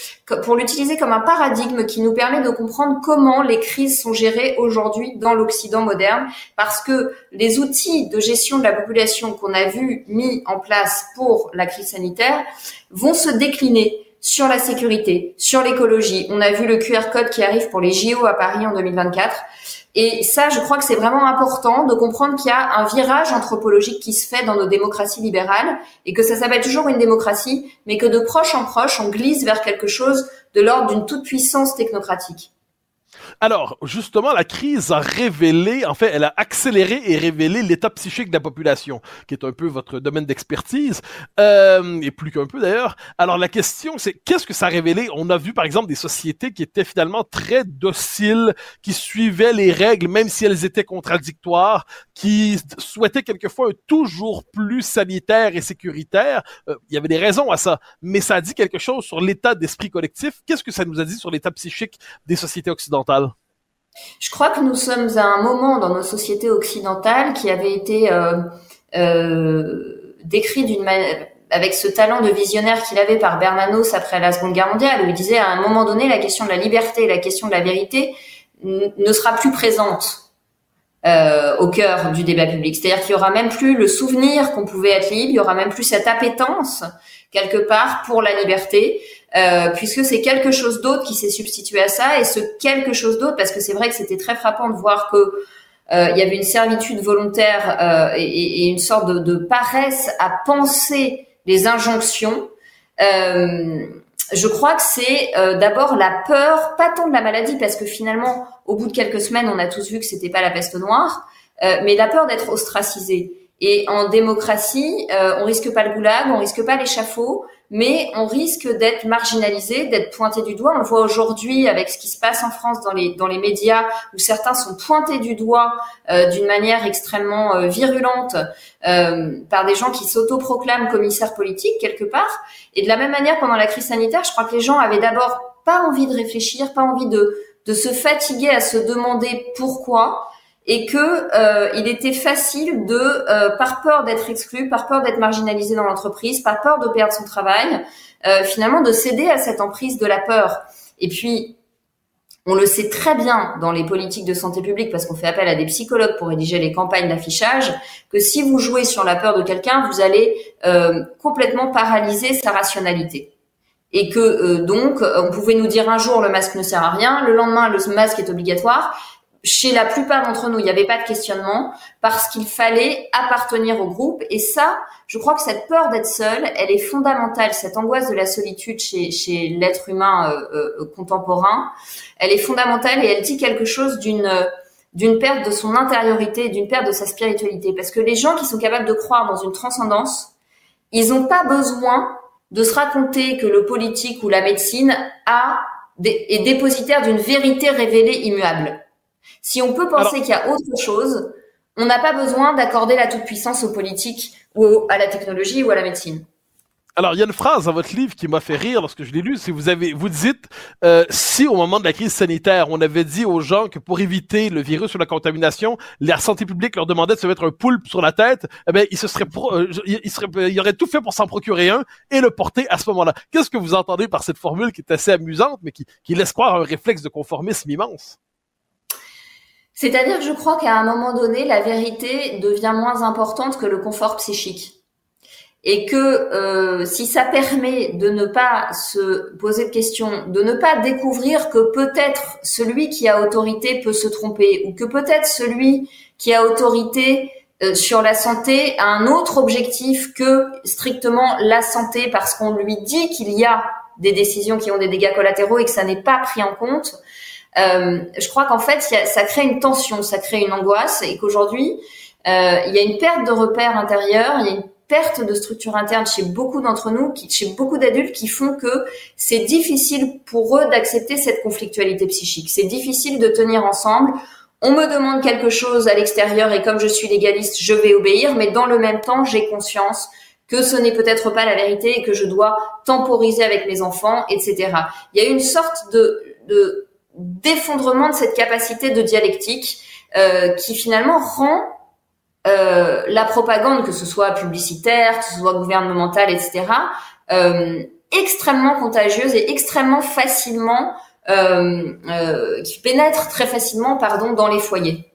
pour l'utiliser comme un paradigme qui nous permet de comprendre comment les crises sont gérées aujourd'hui dans l'Occident moderne, parce que les outils de gestion de la population qu'on a vu mis en place pour la crise sanitaire vont se décliner sur la sécurité, sur l'écologie. On a vu le QR code qui arrive pour les JO à Paris en 2024. Et ça, je crois que c'est vraiment important de comprendre qu'il y a un virage anthropologique qui se fait dans nos démocraties libérales et que ça s'appelle toujours une démocratie, mais que de proche en proche, on glisse vers quelque chose de l'ordre d'une toute-puissance technocratique. Alors, justement, la crise a révélé, en fait, elle a accéléré et révélé l'état psychique de la population, qui est un peu votre domaine d'expertise, euh, et plus qu'un peu d'ailleurs. Alors, la question, c'est qu'est-ce que ça a révélé? On a vu, par exemple, des sociétés qui étaient finalement très dociles, qui suivaient les règles, même si elles étaient contradictoires, qui souhaitaient quelquefois toujours plus sanitaire et sécuritaire. Euh, il y avait des raisons à ça, mais ça a dit quelque chose sur l'état d'esprit collectif. Qu'est-ce que ça nous a dit sur l'état psychique des sociétés occidentales? Je crois que nous sommes à un moment dans nos sociétés occidentales qui avait été euh, euh, décrit avec ce talent de visionnaire qu'il avait par Bernanos après la Seconde Guerre mondiale, où il disait à un moment donné la question de la liberté et la question de la vérité ne sera plus présente euh, au cœur du débat public. C'est-à-dire qu'il y aura même plus le souvenir qu'on pouvait être libre, il y aura même plus cette appétence quelque part pour la liberté. Euh, puisque c'est quelque chose d'autre qui s'est substitué à ça, et ce quelque chose d'autre, parce que c'est vrai que c'était très frappant de voir que euh, il y avait une servitude volontaire euh, et, et, une sorte de, de, paresse à penser les injonctions. Euh, je crois que c'est d'abord la peur, pas tant de la maladie, parce que finalement, au bout de quelques semaines, on a tous vu que c'était pas la peste noire, mais la peur d'être ostracisé. Et en démocratie, on risque pas le goulag, on risque pas l'échafaud, mais on risque d'être marginalisé, d'être pointé du doigt. On le voit aujourd'hui avec ce qui se passe en France dans les dans les médias où certains sont pointés du doigt euh, d'une manière extrêmement euh, virulente euh, par des gens qui s'autoproclament commissaires politiques quelque part. Et de la même manière pendant la crise sanitaire, je crois que les gens avaient d'abord pas envie de réfléchir, pas envie de de se fatiguer à se demander pourquoi et que euh, il était facile de, euh, par peur d'être exclu, par peur d'être marginalisé dans l'entreprise, par peur de perdre son travail, euh, finalement de céder à cette emprise de la peur. Et puis, on le sait très bien dans les politiques de santé publique parce qu'on fait appel à des psychologues pour rédiger les campagnes d'affichage, que si vous jouez sur la peur de quelqu'un, vous allez complètement paralyser sa rationalité et que donc on pouvait nous dire un jour le masque ne sert à rien, le lendemain le masque est obligatoire, chez la plupart d'entre nous, il n'y avait pas de questionnement parce qu'il fallait appartenir au groupe. Et ça, je crois que cette peur d'être seul, elle est fondamentale. Cette angoisse de la solitude chez, l'être humain euh, euh, contemporain, elle est fondamentale et elle dit quelque chose d'une d'une perte de son intériorité, d'une perte de sa spiritualité. Parce que les gens qui sont capables de croire dans une transcendance, ils n'ont pas besoin de se raconter que le politique ou la médecine a est dépositaire d'une vérité révélée immuable. Si on peut penser qu'il y a autre chose, on n'a pas besoin d'accorder la toute-puissance aux politiques ou à la technologie ou à la médecine. Alors, il y a une phrase dans votre livre qui m'a fait rire lorsque je l'ai lu. Si vous avez, vous dites, euh, si au moment de la crise sanitaire, on avait dit aux gens que pour éviter le virus ou la contamination, la santé publique leur demandait de se mettre un poulpe sur la tête, eh ben, ils se seraient, euh, ils, seraient, ils auraient tout fait pour s'en procurer un et le porter à ce moment-là. Qu'est-ce que vous entendez par cette formule qui est assez amusante, mais qui, qui laisse croire un réflexe de conformisme immense? C'est-à-dire que je crois qu'à un moment donné, la vérité devient moins importante que le confort psychique et que euh, si ça permet de ne pas se poser de questions, de ne pas découvrir que peut-être celui qui a autorité peut se tromper, ou que peut-être celui qui a autorité euh, sur la santé a un autre objectif que strictement la santé, parce qu'on lui dit qu'il y a des décisions qui ont des dégâts collatéraux et que ça n'est pas pris en compte. Euh, je crois qu'en fait, ça crée une tension, ça crée une angoisse, et qu'aujourd'hui, euh, il y a une perte de repères intérieurs, il y a une perte de structure interne chez beaucoup d'entre nous, chez beaucoup d'adultes qui font que c'est difficile pour eux d'accepter cette conflictualité psychique. C'est difficile de tenir ensemble. On me demande quelque chose à l'extérieur et comme je suis légaliste, je vais obéir, mais dans le même temps, j'ai conscience que ce n'est peut-être pas la vérité et que je dois temporiser avec mes enfants, etc. Il y a une sorte de, d'effondrement de cette capacité de dialectique euh, qui finalement rend euh, la propagande, que ce soit publicitaire, que ce soit gouvernementale, etc., euh, extrêmement contagieuse et extrêmement facilement, qui pénètre très facilement, pardon, dans les foyers.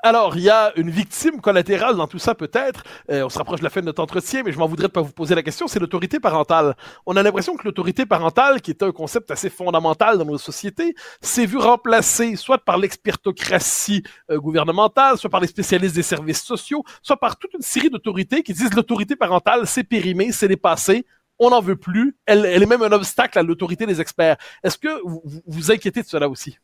Alors, il y a une victime collatérale dans tout ça peut-être. Euh, on se rapproche de la fin de notre entretien, mais je m'en voudrais de pas vous poser la question. C'est l'autorité parentale. On a l'impression que l'autorité parentale, qui est un concept assez fondamental dans nos sociétés, s'est vu remplacée soit par l'expertocratie euh, gouvernementale, soit par les spécialistes des services sociaux, soit par toute une série d'autorités qui disent l'autorité parentale, c'est périmé, c'est dépassé, on n'en veut plus. Elle, elle, est même un obstacle à l'autorité des experts. Est-ce que vous vous inquiétez de cela aussi?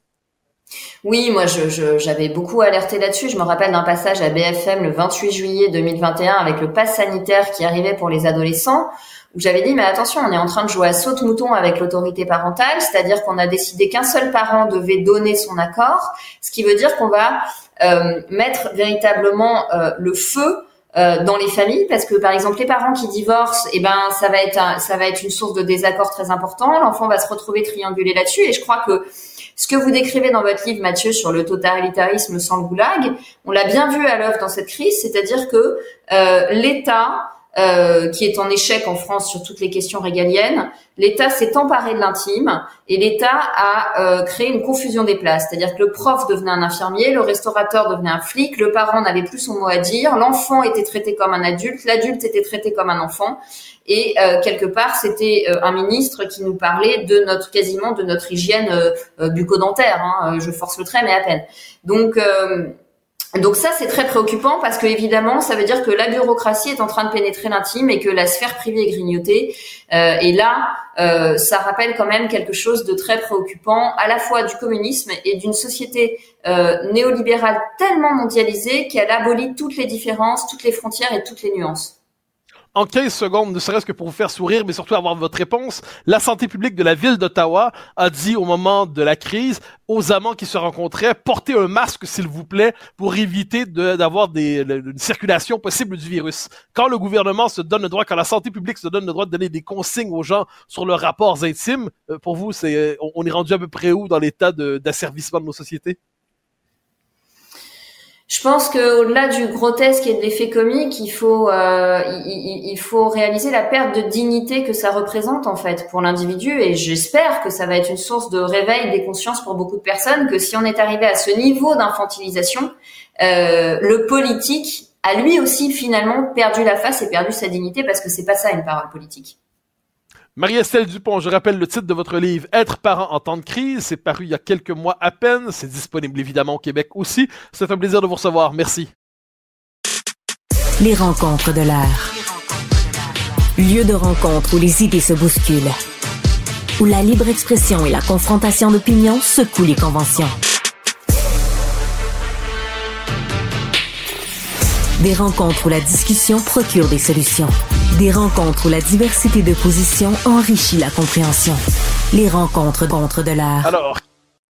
Oui, moi j'avais beaucoup alerté là-dessus. Je me rappelle d'un passage à BFM le 28 juillet 2021 avec le pass sanitaire qui arrivait pour les adolescents, où j'avais dit mais attention, on est en train de jouer à saute-mouton avec l'autorité parentale, c'est-à-dire qu'on a décidé qu'un seul parent devait donner son accord, ce qui veut dire qu'on va euh, mettre véritablement euh, le feu euh, dans les familles parce que par exemple les parents qui divorcent eh ben ça va être ça va être une source de désaccord très important l'enfant va se retrouver triangulé là-dessus et je crois que ce que vous décrivez dans votre livre, Mathieu, sur le totalitarisme sans goulag, on l'a bien vu à l'œuvre dans cette crise, c'est-à-dire que euh, l'État, euh, qui est en échec en France sur toutes les questions régaliennes, l'État s'est emparé de l'intime et l'État a euh, créé une confusion des places. C'est-à-dire que le prof devenait un infirmier, le restaurateur devenait un flic, le parent n'avait plus son mot à dire, l'enfant était traité comme un adulte, l'adulte était traité comme un enfant. Et euh, quelque part, c'était euh, un ministre qui nous parlait de notre quasiment de notre hygiène euh, bucco-dentaire. Hein, je force le trait, mais à peine. Donc donc ça, c'est très préoccupant parce que évidemment, ça veut dire que la bureaucratie est en train de pénétrer l'intime et que la sphère privée est grignotée. Euh, et là, euh, ça rappelle quand même quelque chose de très préoccupant, à la fois du communisme et d'une société euh, néolibérale tellement mondialisée qu'elle abolit toutes les différences, toutes les frontières et toutes les nuances en 15 secondes, ne serait-ce que pour vous faire sourire, mais surtout avoir votre réponse, la santé publique de la ville d'Ottawa a dit au moment de la crise aux amants qui se rencontraient, portez un masque s'il vous plaît pour éviter d'avoir une circulation possible du virus. Quand le gouvernement se donne le droit, quand la santé publique se donne le droit de donner des consignes aux gens sur leurs rapports intimes, euh, pour vous, c'est on est rendu à peu près où dans l'état d'asservissement de nos sociétés? Je pense qu'au-delà du grotesque et de l'effet comique, il faut euh, il, faut réaliser la perte de dignité que ça représente en fait pour l'individu et j'espère que ça va être une source de réveil des consciences pour beaucoup de personnes que si on est arrivé à ce niveau d'infantilisation, euh, le politique a lui aussi finalement perdu la face et perdu sa dignité parce que c'est pas ça une parole politique. Marie-Estelle Dupont, je rappelle le titre de votre livre Être parent en temps de crise. C'est paru il y a quelques mois à peine. C'est disponible évidemment au Québec aussi. C'est un plaisir de vous recevoir. Merci. Les rencontres de l'art. Lieu de rencontre où les idées se bousculent. Où la libre expression et la confrontation d'opinions secouent les conventions. Des rencontres où la discussion procure des solutions. Des rencontres où la diversité de positions enrichit la compréhension. Les rencontres contre de l'art.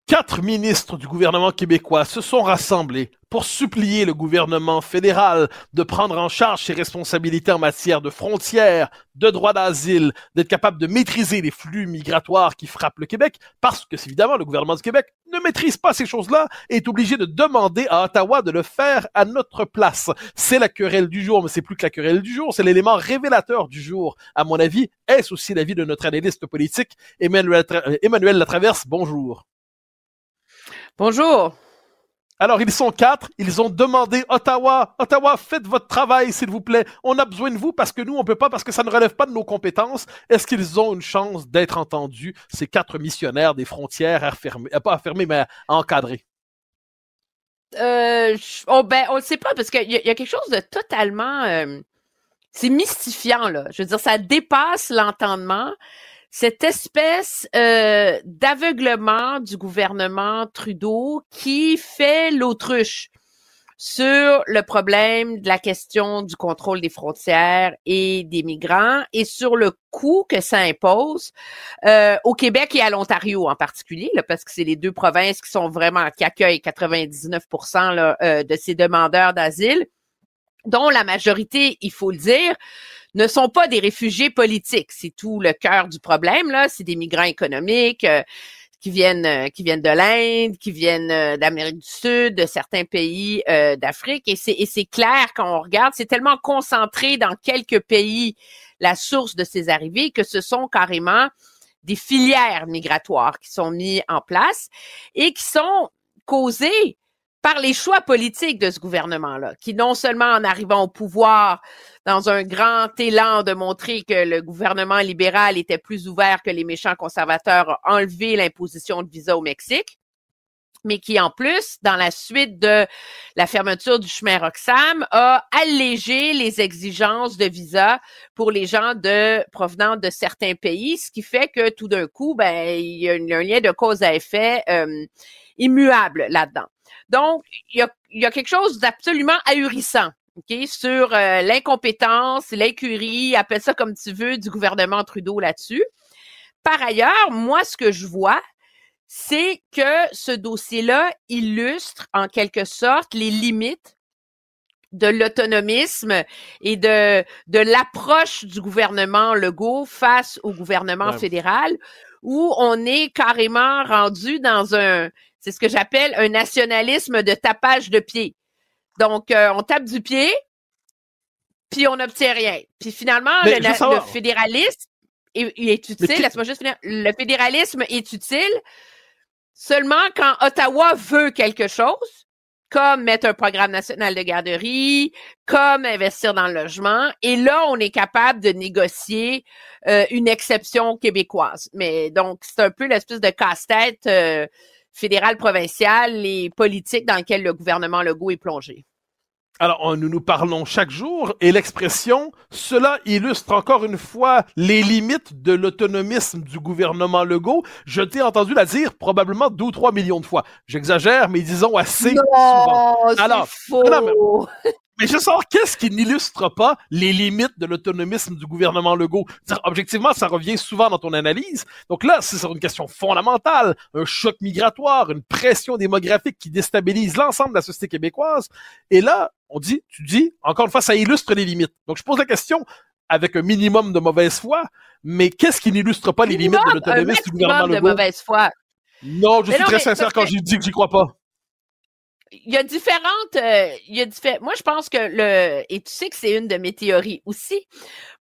Quatre ministres du gouvernement québécois se sont rassemblés pour supplier le gouvernement fédéral de prendre en charge ses responsabilités en matière de frontières, de droit d'asile, d'être capable de maîtriser les flux migratoires qui frappent le Québec, parce que, évidemment, le gouvernement du Québec ne maîtrise pas ces choses-là et est obligé de demander à Ottawa de le faire à notre place. C'est la querelle du jour, mais c'est plus que la querelle du jour, c'est l'élément révélateur du jour. À mon avis, est-ce aussi l'avis de notre analyste politique, Emmanuel, Emmanuel Latraverse? Bonjour. Bonjour. Alors, ils sont quatre. Ils ont demandé Ottawa, Ottawa, faites votre travail, s'il vous plaît. On a besoin de vous parce que nous, on peut pas, parce que ça ne relève pas de nos compétences. Est-ce qu'ils ont une chance d'être entendus, ces quatre missionnaires des frontières à fermer, pas à fermer, mais à encadrer? Euh, oh, ben, on ne sait pas parce qu'il y, y, a quelque chose de totalement, euh, c'est mystifiant là. Je veux dire, ça dépasse l'entendement cette espèce euh, d'aveuglement du gouvernement Trudeau qui fait l'autruche sur le problème de la question du contrôle des frontières et des migrants et sur le coût que ça impose euh, au Québec et à l'Ontario en particulier, parce que c'est les deux provinces qui sont vraiment qui accueillent 99 là, euh, de ces demandeurs d'asile, dont la majorité, il faut le dire, ne sont pas des réfugiés politiques. C'est tout le cœur du problème là. C'est des migrants économiques euh, qui viennent euh, qui viennent de l'Inde, qui viennent euh, d'Amérique du Sud, de certains pays d'Afrique. Et c'est clair quand on regarde, c'est tellement concentré dans quelques pays la source de ces arrivées que ce sont carrément des filières migratoires qui sont mis en place et qui sont causées par les choix politiques de ce gouvernement-là, qui non seulement en arrivant au pouvoir dans un grand élan de montrer que le gouvernement libéral était plus ouvert que les méchants conservateurs, a enlevé l'imposition de visa au Mexique, mais qui en plus, dans la suite de la fermeture du chemin Roxham, a allégé les exigences de visa pour les gens de provenant de certains pays, ce qui fait que tout d'un coup, ben il y a un lien de cause à effet euh, immuable là-dedans. Donc, il y a, quelque chose d'absolument ahurissant OK, sur euh, l'incompétence, l'incurie, appelle ça comme tu veux, du gouvernement Trudeau là-dessus. Par ailleurs, moi, ce que je vois, c'est que ce dossier-là illustre en quelque sorte les limites de l'autonomisme et de, de l'approche du gouvernement Legault face au gouvernement fédéral, où on est carrément rendu dans un, c'est ce que j'appelle un nationalisme de tapage de pied. Donc, euh, on tape du pied, puis on n'obtient rien. Puis finalement, le, fédéralisme est, utile. Laisse-moi juste finir. Le fédéralisme est utile seulement quand Ottawa veut quelque chose, comme mettre un programme national de garderie, comme investir dans le logement. Et là, on est capable de négocier euh, une exception québécoise. Mais donc, c'est un peu l'espèce de casse-tête. Euh, fédéral, provincial et politique dans lequel le gouvernement Legault est plongé. Alors, nous nous parlons chaque jour et l'expression, cela illustre encore une fois les limites de l'autonomisme du gouvernement Legault. Je t'ai entendu la dire probablement deux ou trois millions de fois. J'exagère, mais disons assez non, souvent. Alors, faux. Mais je sens qu'est-ce qui n'illustre pas les limites de l'autonomisme du gouvernement Legault? Objectivement, ça revient souvent dans ton analyse. Donc là, c'est sur une question fondamentale, un choc migratoire, une pression démographique qui déstabilise l'ensemble de la société québécoise. Et là, on dit, tu dis, encore une fois, ça illustre les limites. Donc je pose la question avec un minimum de mauvaise foi, mais qu'est-ce qui n'illustre pas les limites de l'autonomisme du gouvernement Legault? de mauvaise foi. Non, je suis très sincère quand je dis que j'y crois pas il y a différentes, euh, il y a différentes, moi je pense que le, et tu sais que c'est une de mes théories aussi,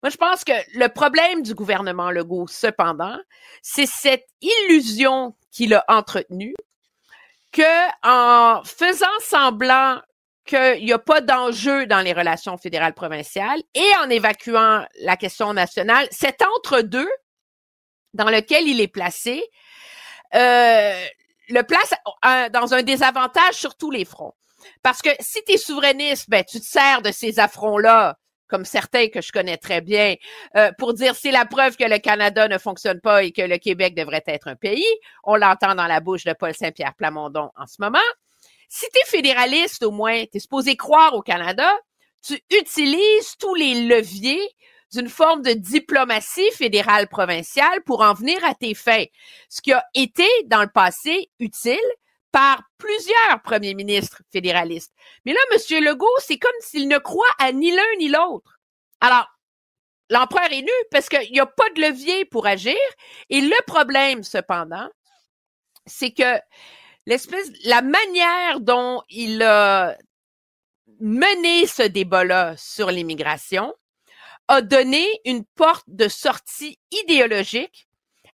moi je pense que le problème du gouvernement Legault, cependant, c'est cette illusion qu'il a entretenue que en faisant semblant qu'il n'y a pas d'enjeu dans les relations fédérales provinciales et en évacuant la question nationale, cet entre-deux dans lequel il est placé, euh, le place dans un désavantage sur tous les fronts. Parce que si tu es souverainiste, ben, tu te sers de ces affronts-là, comme certains que je connais très bien, euh, pour dire c'est la preuve que le Canada ne fonctionne pas et que le Québec devrait être un pays. On l'entend dans la bouche de Paul Saint-Pierre Plamondon en ce moment. Si tu es fédéraliste, au moins, tu es supposé croire au Canada, tu utilises tous les leviers d'une forme de diplomatie fédérale provinciale pour en venir à tes fins. Ce qui a été dans le passé utile par plusieurs premiers ministres fédéralistes. Mais là, M. Legault, c'est comme s'il ne croit à ni l'un ni l'autre. Alors, l'empereur est nu parce qu'il n'y a pas de levier pour agir. Et le problème, cependant, c'est que l'espèce, la manière dont il a mené ce débat-là sur l'immigration a donné une porte de sortie idéologique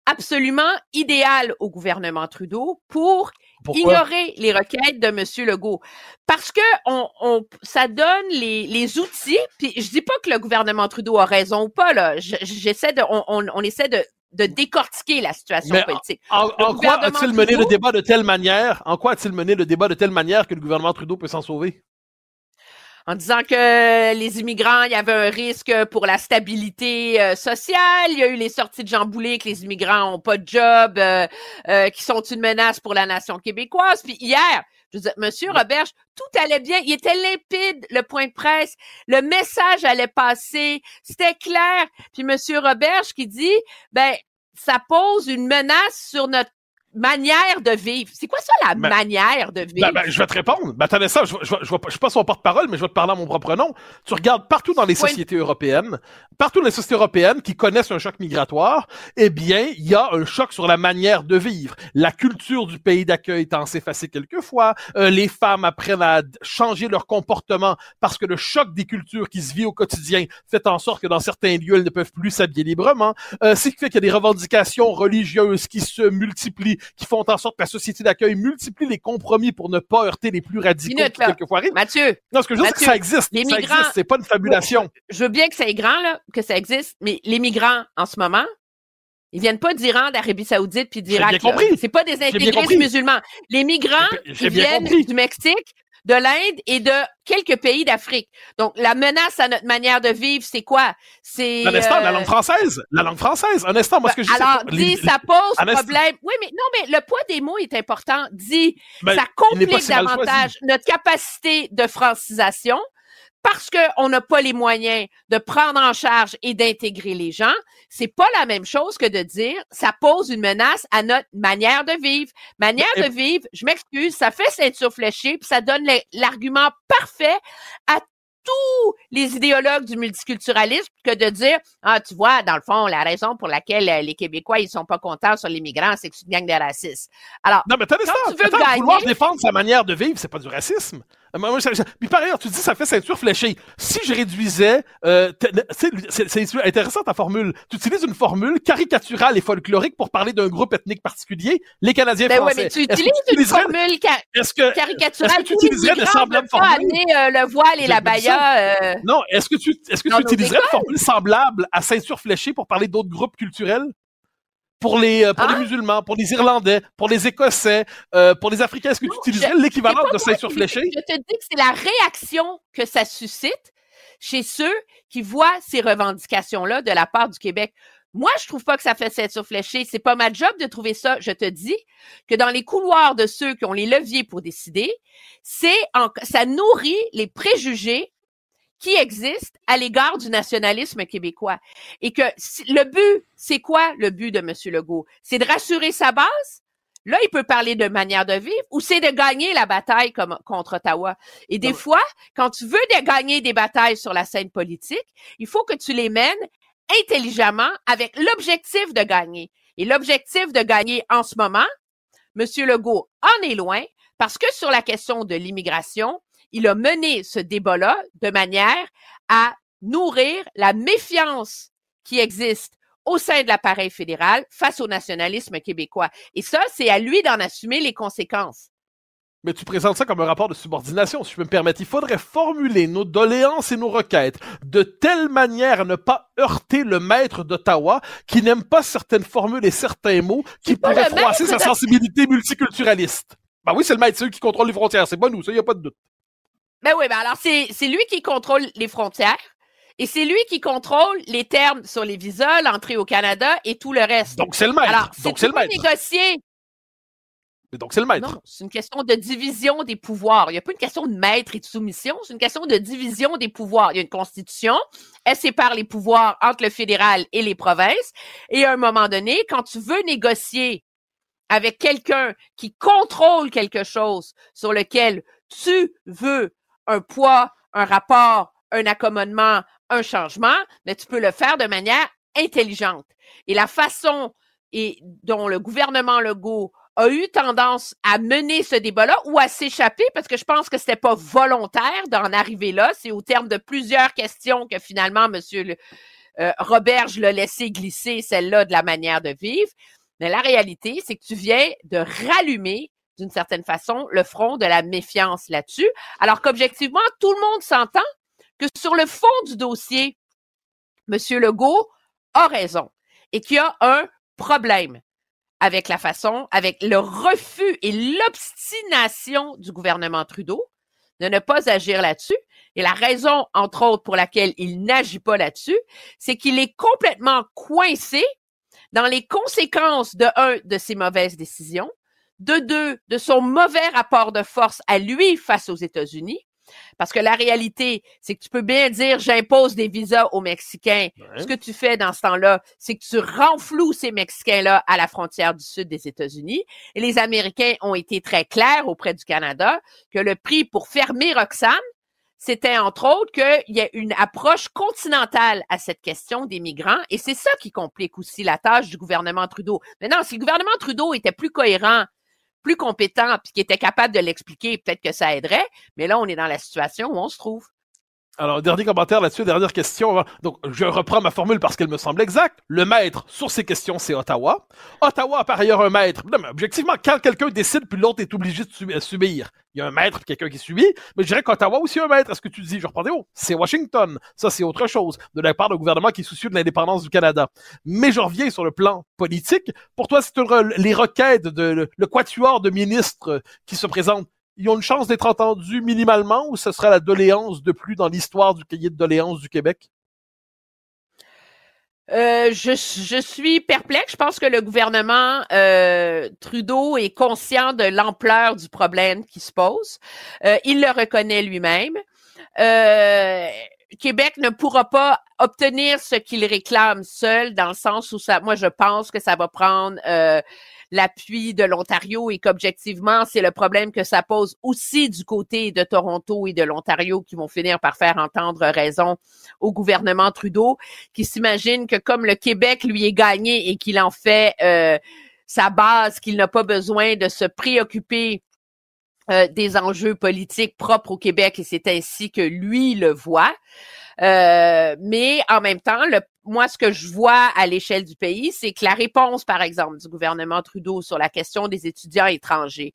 absolument idéale au gouvernement Trudeau pour ignorer les requêtes de M. Legault. Parce que on, on ça donne les, les, outils, puis je dis pas que le gouvernement Trudeau a raison ou pas, là. J'essaie de, on, on, essaie de, de décortiquer la situation politique. En, en quoi a-t-il mené le débat de telle manière? En quoi a-t-il mené le débat de telle manière que le gouvernement Trudeau peut s'en sauver? En disant que les immigrants, il y avait un risque pour la stabilité euh, sociale. Il y a eu les sorties de Jean Boulet que les immigrants ont pas de job, euh, euh, qui sont une menace pour la nation québécoise. Puis hier, je disais, Monsieur Roberge, tout allait bien. Il était limpide, le point de presse. Le message allait passer. C'était clair. Puis Monsieur Roberge qui dit, ben, ça pose une menace sur notre manière de vivre. C'est quoi ça, la ben, manière de ben, vivre? Ben, je vais te répondre. Ben, attendez ça, je, je, je, je, suis pas son porte-parole, mais je vais te parler à mon propre nom. Tu regardes partout dans les sociétés européennes, partout dans les sociétés européennes qui connaissent un choc migratoire, eh bien, il y a un choc sur la manière de vivre. La culture du pays d'accueil tend à s'effacer quelquefois. Euh, les femmes apprennent à changer leur comportement parce que le choc des cultures qui se vit au quotidien fait en sorte que dans certains lieux, elles ne peuvent plus s'habiller librement. Euh, ce qui fait qu'il y a des revendications religieuses qui se multiplient qui font en sorte que la société d'accueil multiplie les compromis pour ne pas heurter les plus radicaux Minute, quelquefois Mathieu. Non, ce que je veux dire, c'est que ça existe. Les ça existe, c'est pas une fabulation. Je veux bien que ça est grand, là, que ça existe, mais les migrants, en ce moment, ils viennent pas d'Iran, d'Arabie Saoudite puis d'Irak. C'est pas des intégrés musulmans. Les migrants, ils viennent du Mexique, de l'Inde et de quelques pays d'Afrique. Donc, la menace à notre manière de vivre, c'est quoi? C'est... Un instant, la langue euh, française. La langue française. Un instant, moi, ce que je Alors, dis, ça pose problème. Oui, mais non, mais le poids des mots est important. Dis, ben, ça complique davantage notre capacité de francisation parce qu'on n'a pas les moyens de prendre en charge et d'intégrer les gens, c'est pas la même chose que de dire ça pose une menace à notre manière de vivre. Manière de vivre, je m'excuse, ça fait ceinture fléchée, puis ça donne l'argument parfait à tous les idéologues du multiculturalisme que de dire ah tu vois dans le fond la raison pour laquelle euh, les Québécois ils sont pas contents sur les migrants c'est que c'est une gang de racistes. Alors non mais t'as ça, tu veux gagner, vouloir défendre sa manière de vivre c'est pas du racisme. Puis par ailleurs, tu dis ça fait ceinture fléchée. Si je réduisais, euh, c'est intéressant ta formule. Tu utilises une formule caricaturale et folklorique pour parler d'un groupe ethnique particulier, les Canadiens ben français. Ouais, mais tu utilises une formule que, caricaturale. Est-ce que tu utiliserais de semblables formules? amener euh, le voile et la baya. Euh... Non, est-ce que tu est-ce que tu utiliserais une formule semblable à ceinture fléchée pour parler d'autres groupes culturels? Pour les euh, pour les hein? musulmans, pour les Irlandais, pour les Écossais, euh, pour les Africains, est-ce que tu utiliserais l'équivalent de ceinture fléchée? Je te dis que c'est la réaction que ça suscite chez ceux qui voient ces revendications-là de la part du Québec. Moi, je trouve pas que ça fait ceinture fléchée. C'est pas ma job de trouver ça. Je te dis que dans les couloirs de ceux qui ont les leviers pour décider, c'est ça nourrit les préjugés qui existe à l'égard du nationalisme québécois. Et que le but, c'est quoi le but de M. Legault? C'est de rassurer sa base? Là, il peut parler de manière de vivre ou c'est de gagner la bataille comme, contre Ottawa? Et des fois, quand tu veux de gagner des batailles sur la scène politique, il faut que tu les mènes intelligemment avec l'objectif de gagner. Et l'objectif de gagner en ce moment, M. Legault en est loin parce que sur la question de l'immigration, il a mené ce débat-là de manière à nourrir la méfiance qui existe au sein de l'appareil fédéral face au nationalisme québécois. Et ça, c'est à lui d'en assumer les conséquences. Mais tu présentes ça comme un rapport de subordination, si je peux me permettre. Il faudrait formuler nos doléances et nos requêtes de telle manière à ne pas heurter le maître d'Ottawa qui n'aime pas certaines formules et certains mots qui pourraient froisser sa sensibilité multiculturaliste. Ben oui, c'est le maître, c'est eux qui contrôlent les frontières, c'est pas nous, ça, y a pas de doute. Ben oui, ben alors c'est lui qui contrôle les frontières. Et c'est lui qui contrôle les termes sur les visas, l'entrée au Canada et tout le reste. Donc c'est le maître. Alors, c'est le maître. négocier. donc, c'est le maître. Non, c'est une question de division des pouvoirs. Il n'y a pas une question de maître et de soumission, c'est une question de division des pouvoirs. Il y a une constitution, elle sépare les pouvoirs entre le fédéral et les provinces. Et à un moment donné, quand tu veux négocier avec quelqu'un qui contrôle quelque chose sur lequel tu veux un poids, un rapport, un accommodement, un changement, mais tu peux le faire de manière intelligente. Et la façon dont le gouvernement Legault a eu tendance à mener ce débat-là ou à s'échapper parce que je pense que c'était pas volontaire d'en arriver là. C'est au terme de plusieurs questions que finalement, Monsieur euh, Robert, je l'ai laissé glisser celle-là de la manière de vivre. Mais la réalité, c'est que tu viens de rallumer d'une certaine façon le front de la méfiance là-dessus, alors qu'objectivement, tout le monde s'entend que sur le fond du dossier, Monsieur Legault a raison et qu'il y a un problème avec la façon, avec le refus et l'obstination du gouvernement Trudeau de ne pas agir là-dessus. Et la raison, entre autres, pour laquelle il n'agit pas là-dessus, c'est qu'il est complètement coincé dans les conséquences de un, de ses mauvaises décisions, de deux, de son mauvais rapport de force à lui face aux États-Unis, parce que la réalité, c'est que tu peux bien dire j'impose des visas aux Mexicains. Ce que tu fais dans ce temps-là, c'est que tu renfloues ces Mexicains-là à la frontière du sud des États-Unis. Et les Américains ont été très clairs auprès du Canada que le prix pour fermer Roxham, c'était entre autres qu'il y a une approche continentale à cette question des migrants et c'est ça qui complique aussi la tâche du gouvernement Trudeau. Maintenant, si le gouvernement Trudeau était plus cohérent plus compétent puis qui était capable de l'expliquer, peut-être que ça aiderait. Mais là, on est dans la situation où on se trouve. Alors, dernier commentaire là-dessus, dernière question. Donc, je reprends ma formule parce qu'elle me semble exacte. Le maître sur ces questions, c'est Ottawa. Ottawa a par ailleurs un maître. Non, mais objectivement, quand quelqu'un décide, puis l'autre est obligé de subir, il y a un maître puis quelqu'un qui subit. Mais je dirais qu'Ottawa aussi un maître. Est-ce que tu dis, je reprends des mots, c'est Washington. Ça, c'est autre chose, de la part d'un gouvernement qui est soucieux de l'indépendance du Canada. Mais je reviens sur le plan politique. Pour toi, c'est les requêtes de le quatuor de ministres qui se présentent ils ont une chance d'être entendus minimalement ou ce sera la doléance de plus dans l'histoire du cahier de doléances du Québec? Euh, je, je, suis perplexe. Je pense que le gouvernement euh, Trudeau est conscient de l'ampleur du problème qui se pose. Euh, il le reconnaît lui-même. Québec ne pourra pas obtenir ce qu'il réclame seul, dans le sens où ça, moi je pense que ça va prendre l'appui de l'Ontario et qu'objectivement, c'est le problème que ça pose aussi du côté de Toronto et de l'Ontario qui vont finir par faire entendre raison au gouvernement Trudeau, qui s'imagine que comme le Québec lui est gagné et qu'il en fait euh, sa base, qu'il n'a pas besoin de se préoccuper euh, des enjeux politiques propres au Québec et c'est ainsi que lui le voit. Euh, mais en même temps, moi, ce que je vois à l'échelle du pays, c'est que la réponse, par exemple, du gouvernement Trudeau sur la question des étudiants étrangers,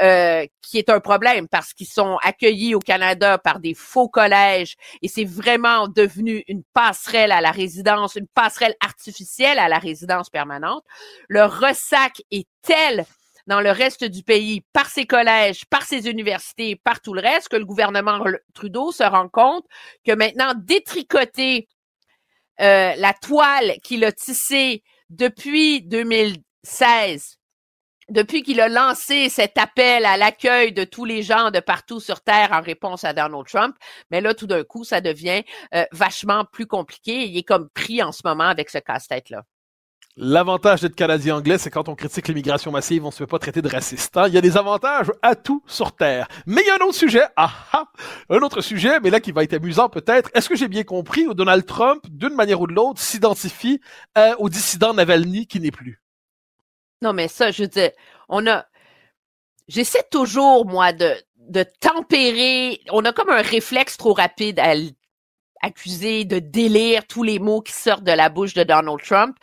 euh, qui est un problème parce qu'ils sont accueillis au Canada par des faux collèges et c'est vraiment devenu une passerelle à la résidence, une passerelle artificielle à la résidence permanente. Le ressac est tel dans le reste du pays par ses collèges, par ses universités, par tout le reste, que le gouvernement Trudeau se rend compte que maintenant, détricoter euh, la toile qu'il a tissée depuis 2016, depuis qu'il a lancé cet appel à l'accueil de tous les gens de partout sur Terre en réponse à Donald Trump, mais là, tout d'un coup, ça devient euh, vachement plus compliqué. Il est comme pris en ce moment avec ce casse-tête-là. L'avantage d'être Canadien anglais, c'est quand on critique l'immigration massive, on se fait pas traiter de raciste. Hein. Il y a des avantages à tout sur Terre. Mais il y a un autre sujet, ah, ah un autre sujet, mais là qui va être amusant peut-être. Est-ce que j'ai bien compris où Donald Trump, d'une manière ou de l'autre, s'identifie euh, au dissident Navalny qui n'est plus? Non, mais ça, je veux on a... J'essaie toujours, moi, de, de tempérer... On a comme un réflexe trop rapide à accuser de délire tous les mots qui sortent de la bouche de Donald Trump.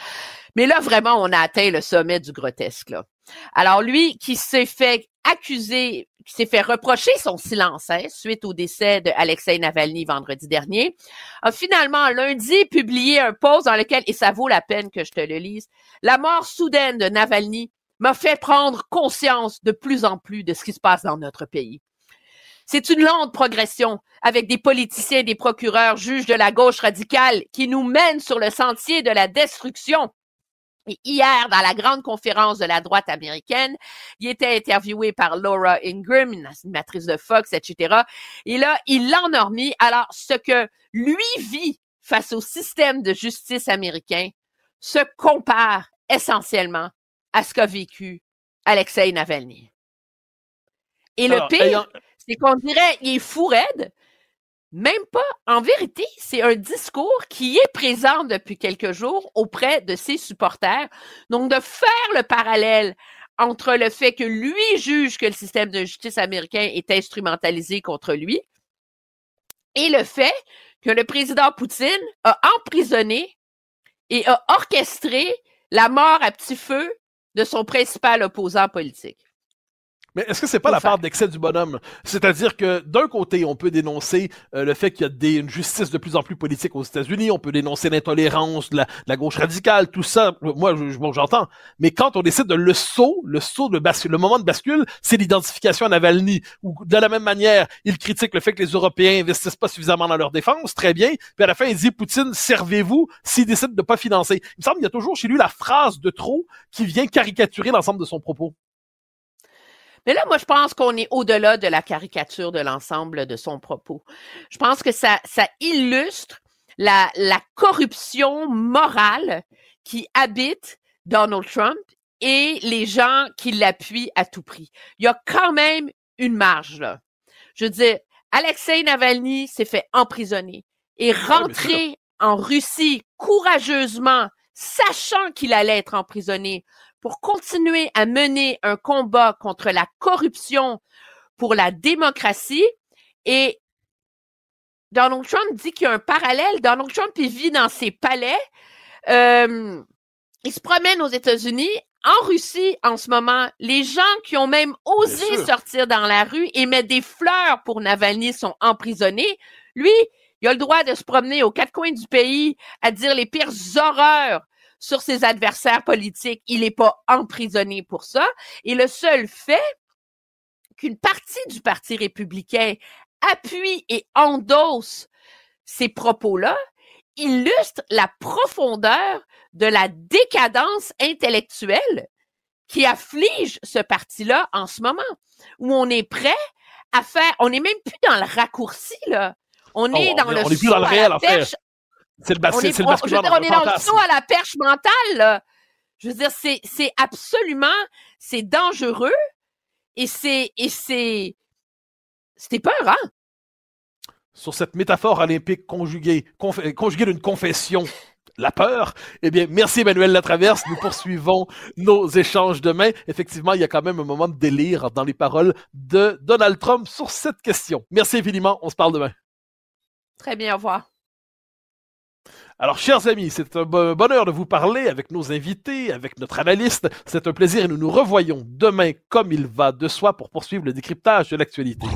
Mais là, vraiment, on a atteint le sommet du grotesque. Là. Alors, lui, qui s'est fait accuser, qui s'est fait reprocher son silence hein, suite au décès de Alexei Navalny vendredi dernier, a finalement lundi publié un post dans lequel, et ça vaut la peine que je te le lise, la mort soudaine de Navalny m'a fait prendre conscience de plus en plus de ce qui se passe dans notre pays. C'est une lente progression avec des politiciens, des procureurs, juges de la gauche radicale qui nous mènent sur le sentier de la destruction hier, dans la grande conférence de la droite américaine, il était interviewé par Laura Ingram, une animatrice de Fox, etc. Et là, il l'endormit. Alors, ce que lui vit face au système de justice américain se compare essentiellement à ce qu'a vécu Alexei Navalny. Et le pire, c'est qu'on dirait il est fou raide. Même pas. En vérité, c'est un discours qui est présent depuis quelques jours auprès de ses supporters. Donc, de faire le parallèle entre le fait que lui juge que le système de justice américain est instrumentalisé contre lui et le fait que le président Poutine a emprisonné et a orchestré la mort à petit feu de son principal opposant politique. Mais est-ce que c'est pas la part d'excès du bonhomme? C'est-à-dire que d'un côté, on peut dénoncer euh, le fait qu'il y a des, une justice de plus en plus politique aux États-Unis, on peut dénoncer l'intolérance de la, gauche radicale, tout ça. Moi, je, bon, j'entends. Mais quand on décide de le saut, le saut de bascule, le moment de bascule, c'est l'identification à Navalny. Ou de la même manière, il critique le fait que les Européens investissent pas suffisamment dans leur défense, très bien. Puis à la fin, il dit Poutine, servez-vous s'il décide de pas financer. Il me semble qu'il y a toujours chez lui la phrase de trop qui vient caricaturer l'ensemble de son propos. Mais là, moi, je pense qu'on est au-delà de la caricature de l'ensemble de son propos. Je pense que ça, ça illustre la, la corruption morale qui habite Donald Trump et les gens qui l'appuient à tout prix. Il y a quand même une marge, là. Je veux dire, Alexei Navalny s'est fait emprisonner et rentrer en Russie courageusement, sachant qu'il allait être emprisonné pour continuer à mener un combat contre la corruption pour la démocratie. Et Donald Trump dit qu'il y a un parallèle. Donald Trump, il vit dans ses palais. Euh, il se promène aux États-Unis. En Russie, en ce moment, les gens qui ont même osé sortir dans la rue et mettre des fleurs pour Navalny sont emprisonnés. Lui, il a le droit de se promener aux quatre coins du pays à dire les pires horreurs sur ses adversaires politiques. Il n'est pas emprisonné pour ça. Et le seul fait qu'une partie du Parti républicain appuie et endosse ces propos-là illustre la profondeur de la décadence intellectuelle qui afflige ce parti-là en ce moment, où on est prêt à faire, on n'est même plus dans le raccourci, là. On oh, est dans le, est plus dans le réel, fait. C'est le, on est, le je veux dire, on est dans le saut à la perche mentale. Là. Je veux dire, c'est, c'est absolument, c'est dangereux et c'est, et c'est, c'était peur, hein? Sur cette métaphore olympique conjuguée, conjuguée d'une confession, la peur. Eh bien, merci Emmanuel Latraverse. Nous poursuivons nos échanges demain. Effectivement, il y a quand même un moment de délire dans les paroles de Donald Trump sur cette question. Merci infiniment. On se parle demain. Très bien. Au revoir. Alors, chers amis, c'est un bonheur de vous parler avec nos invités, avec notre analyste. C'est un plaisir et nous nous revoyons demain comme il va de soi pour poursuivre le décryptage de l'actualité.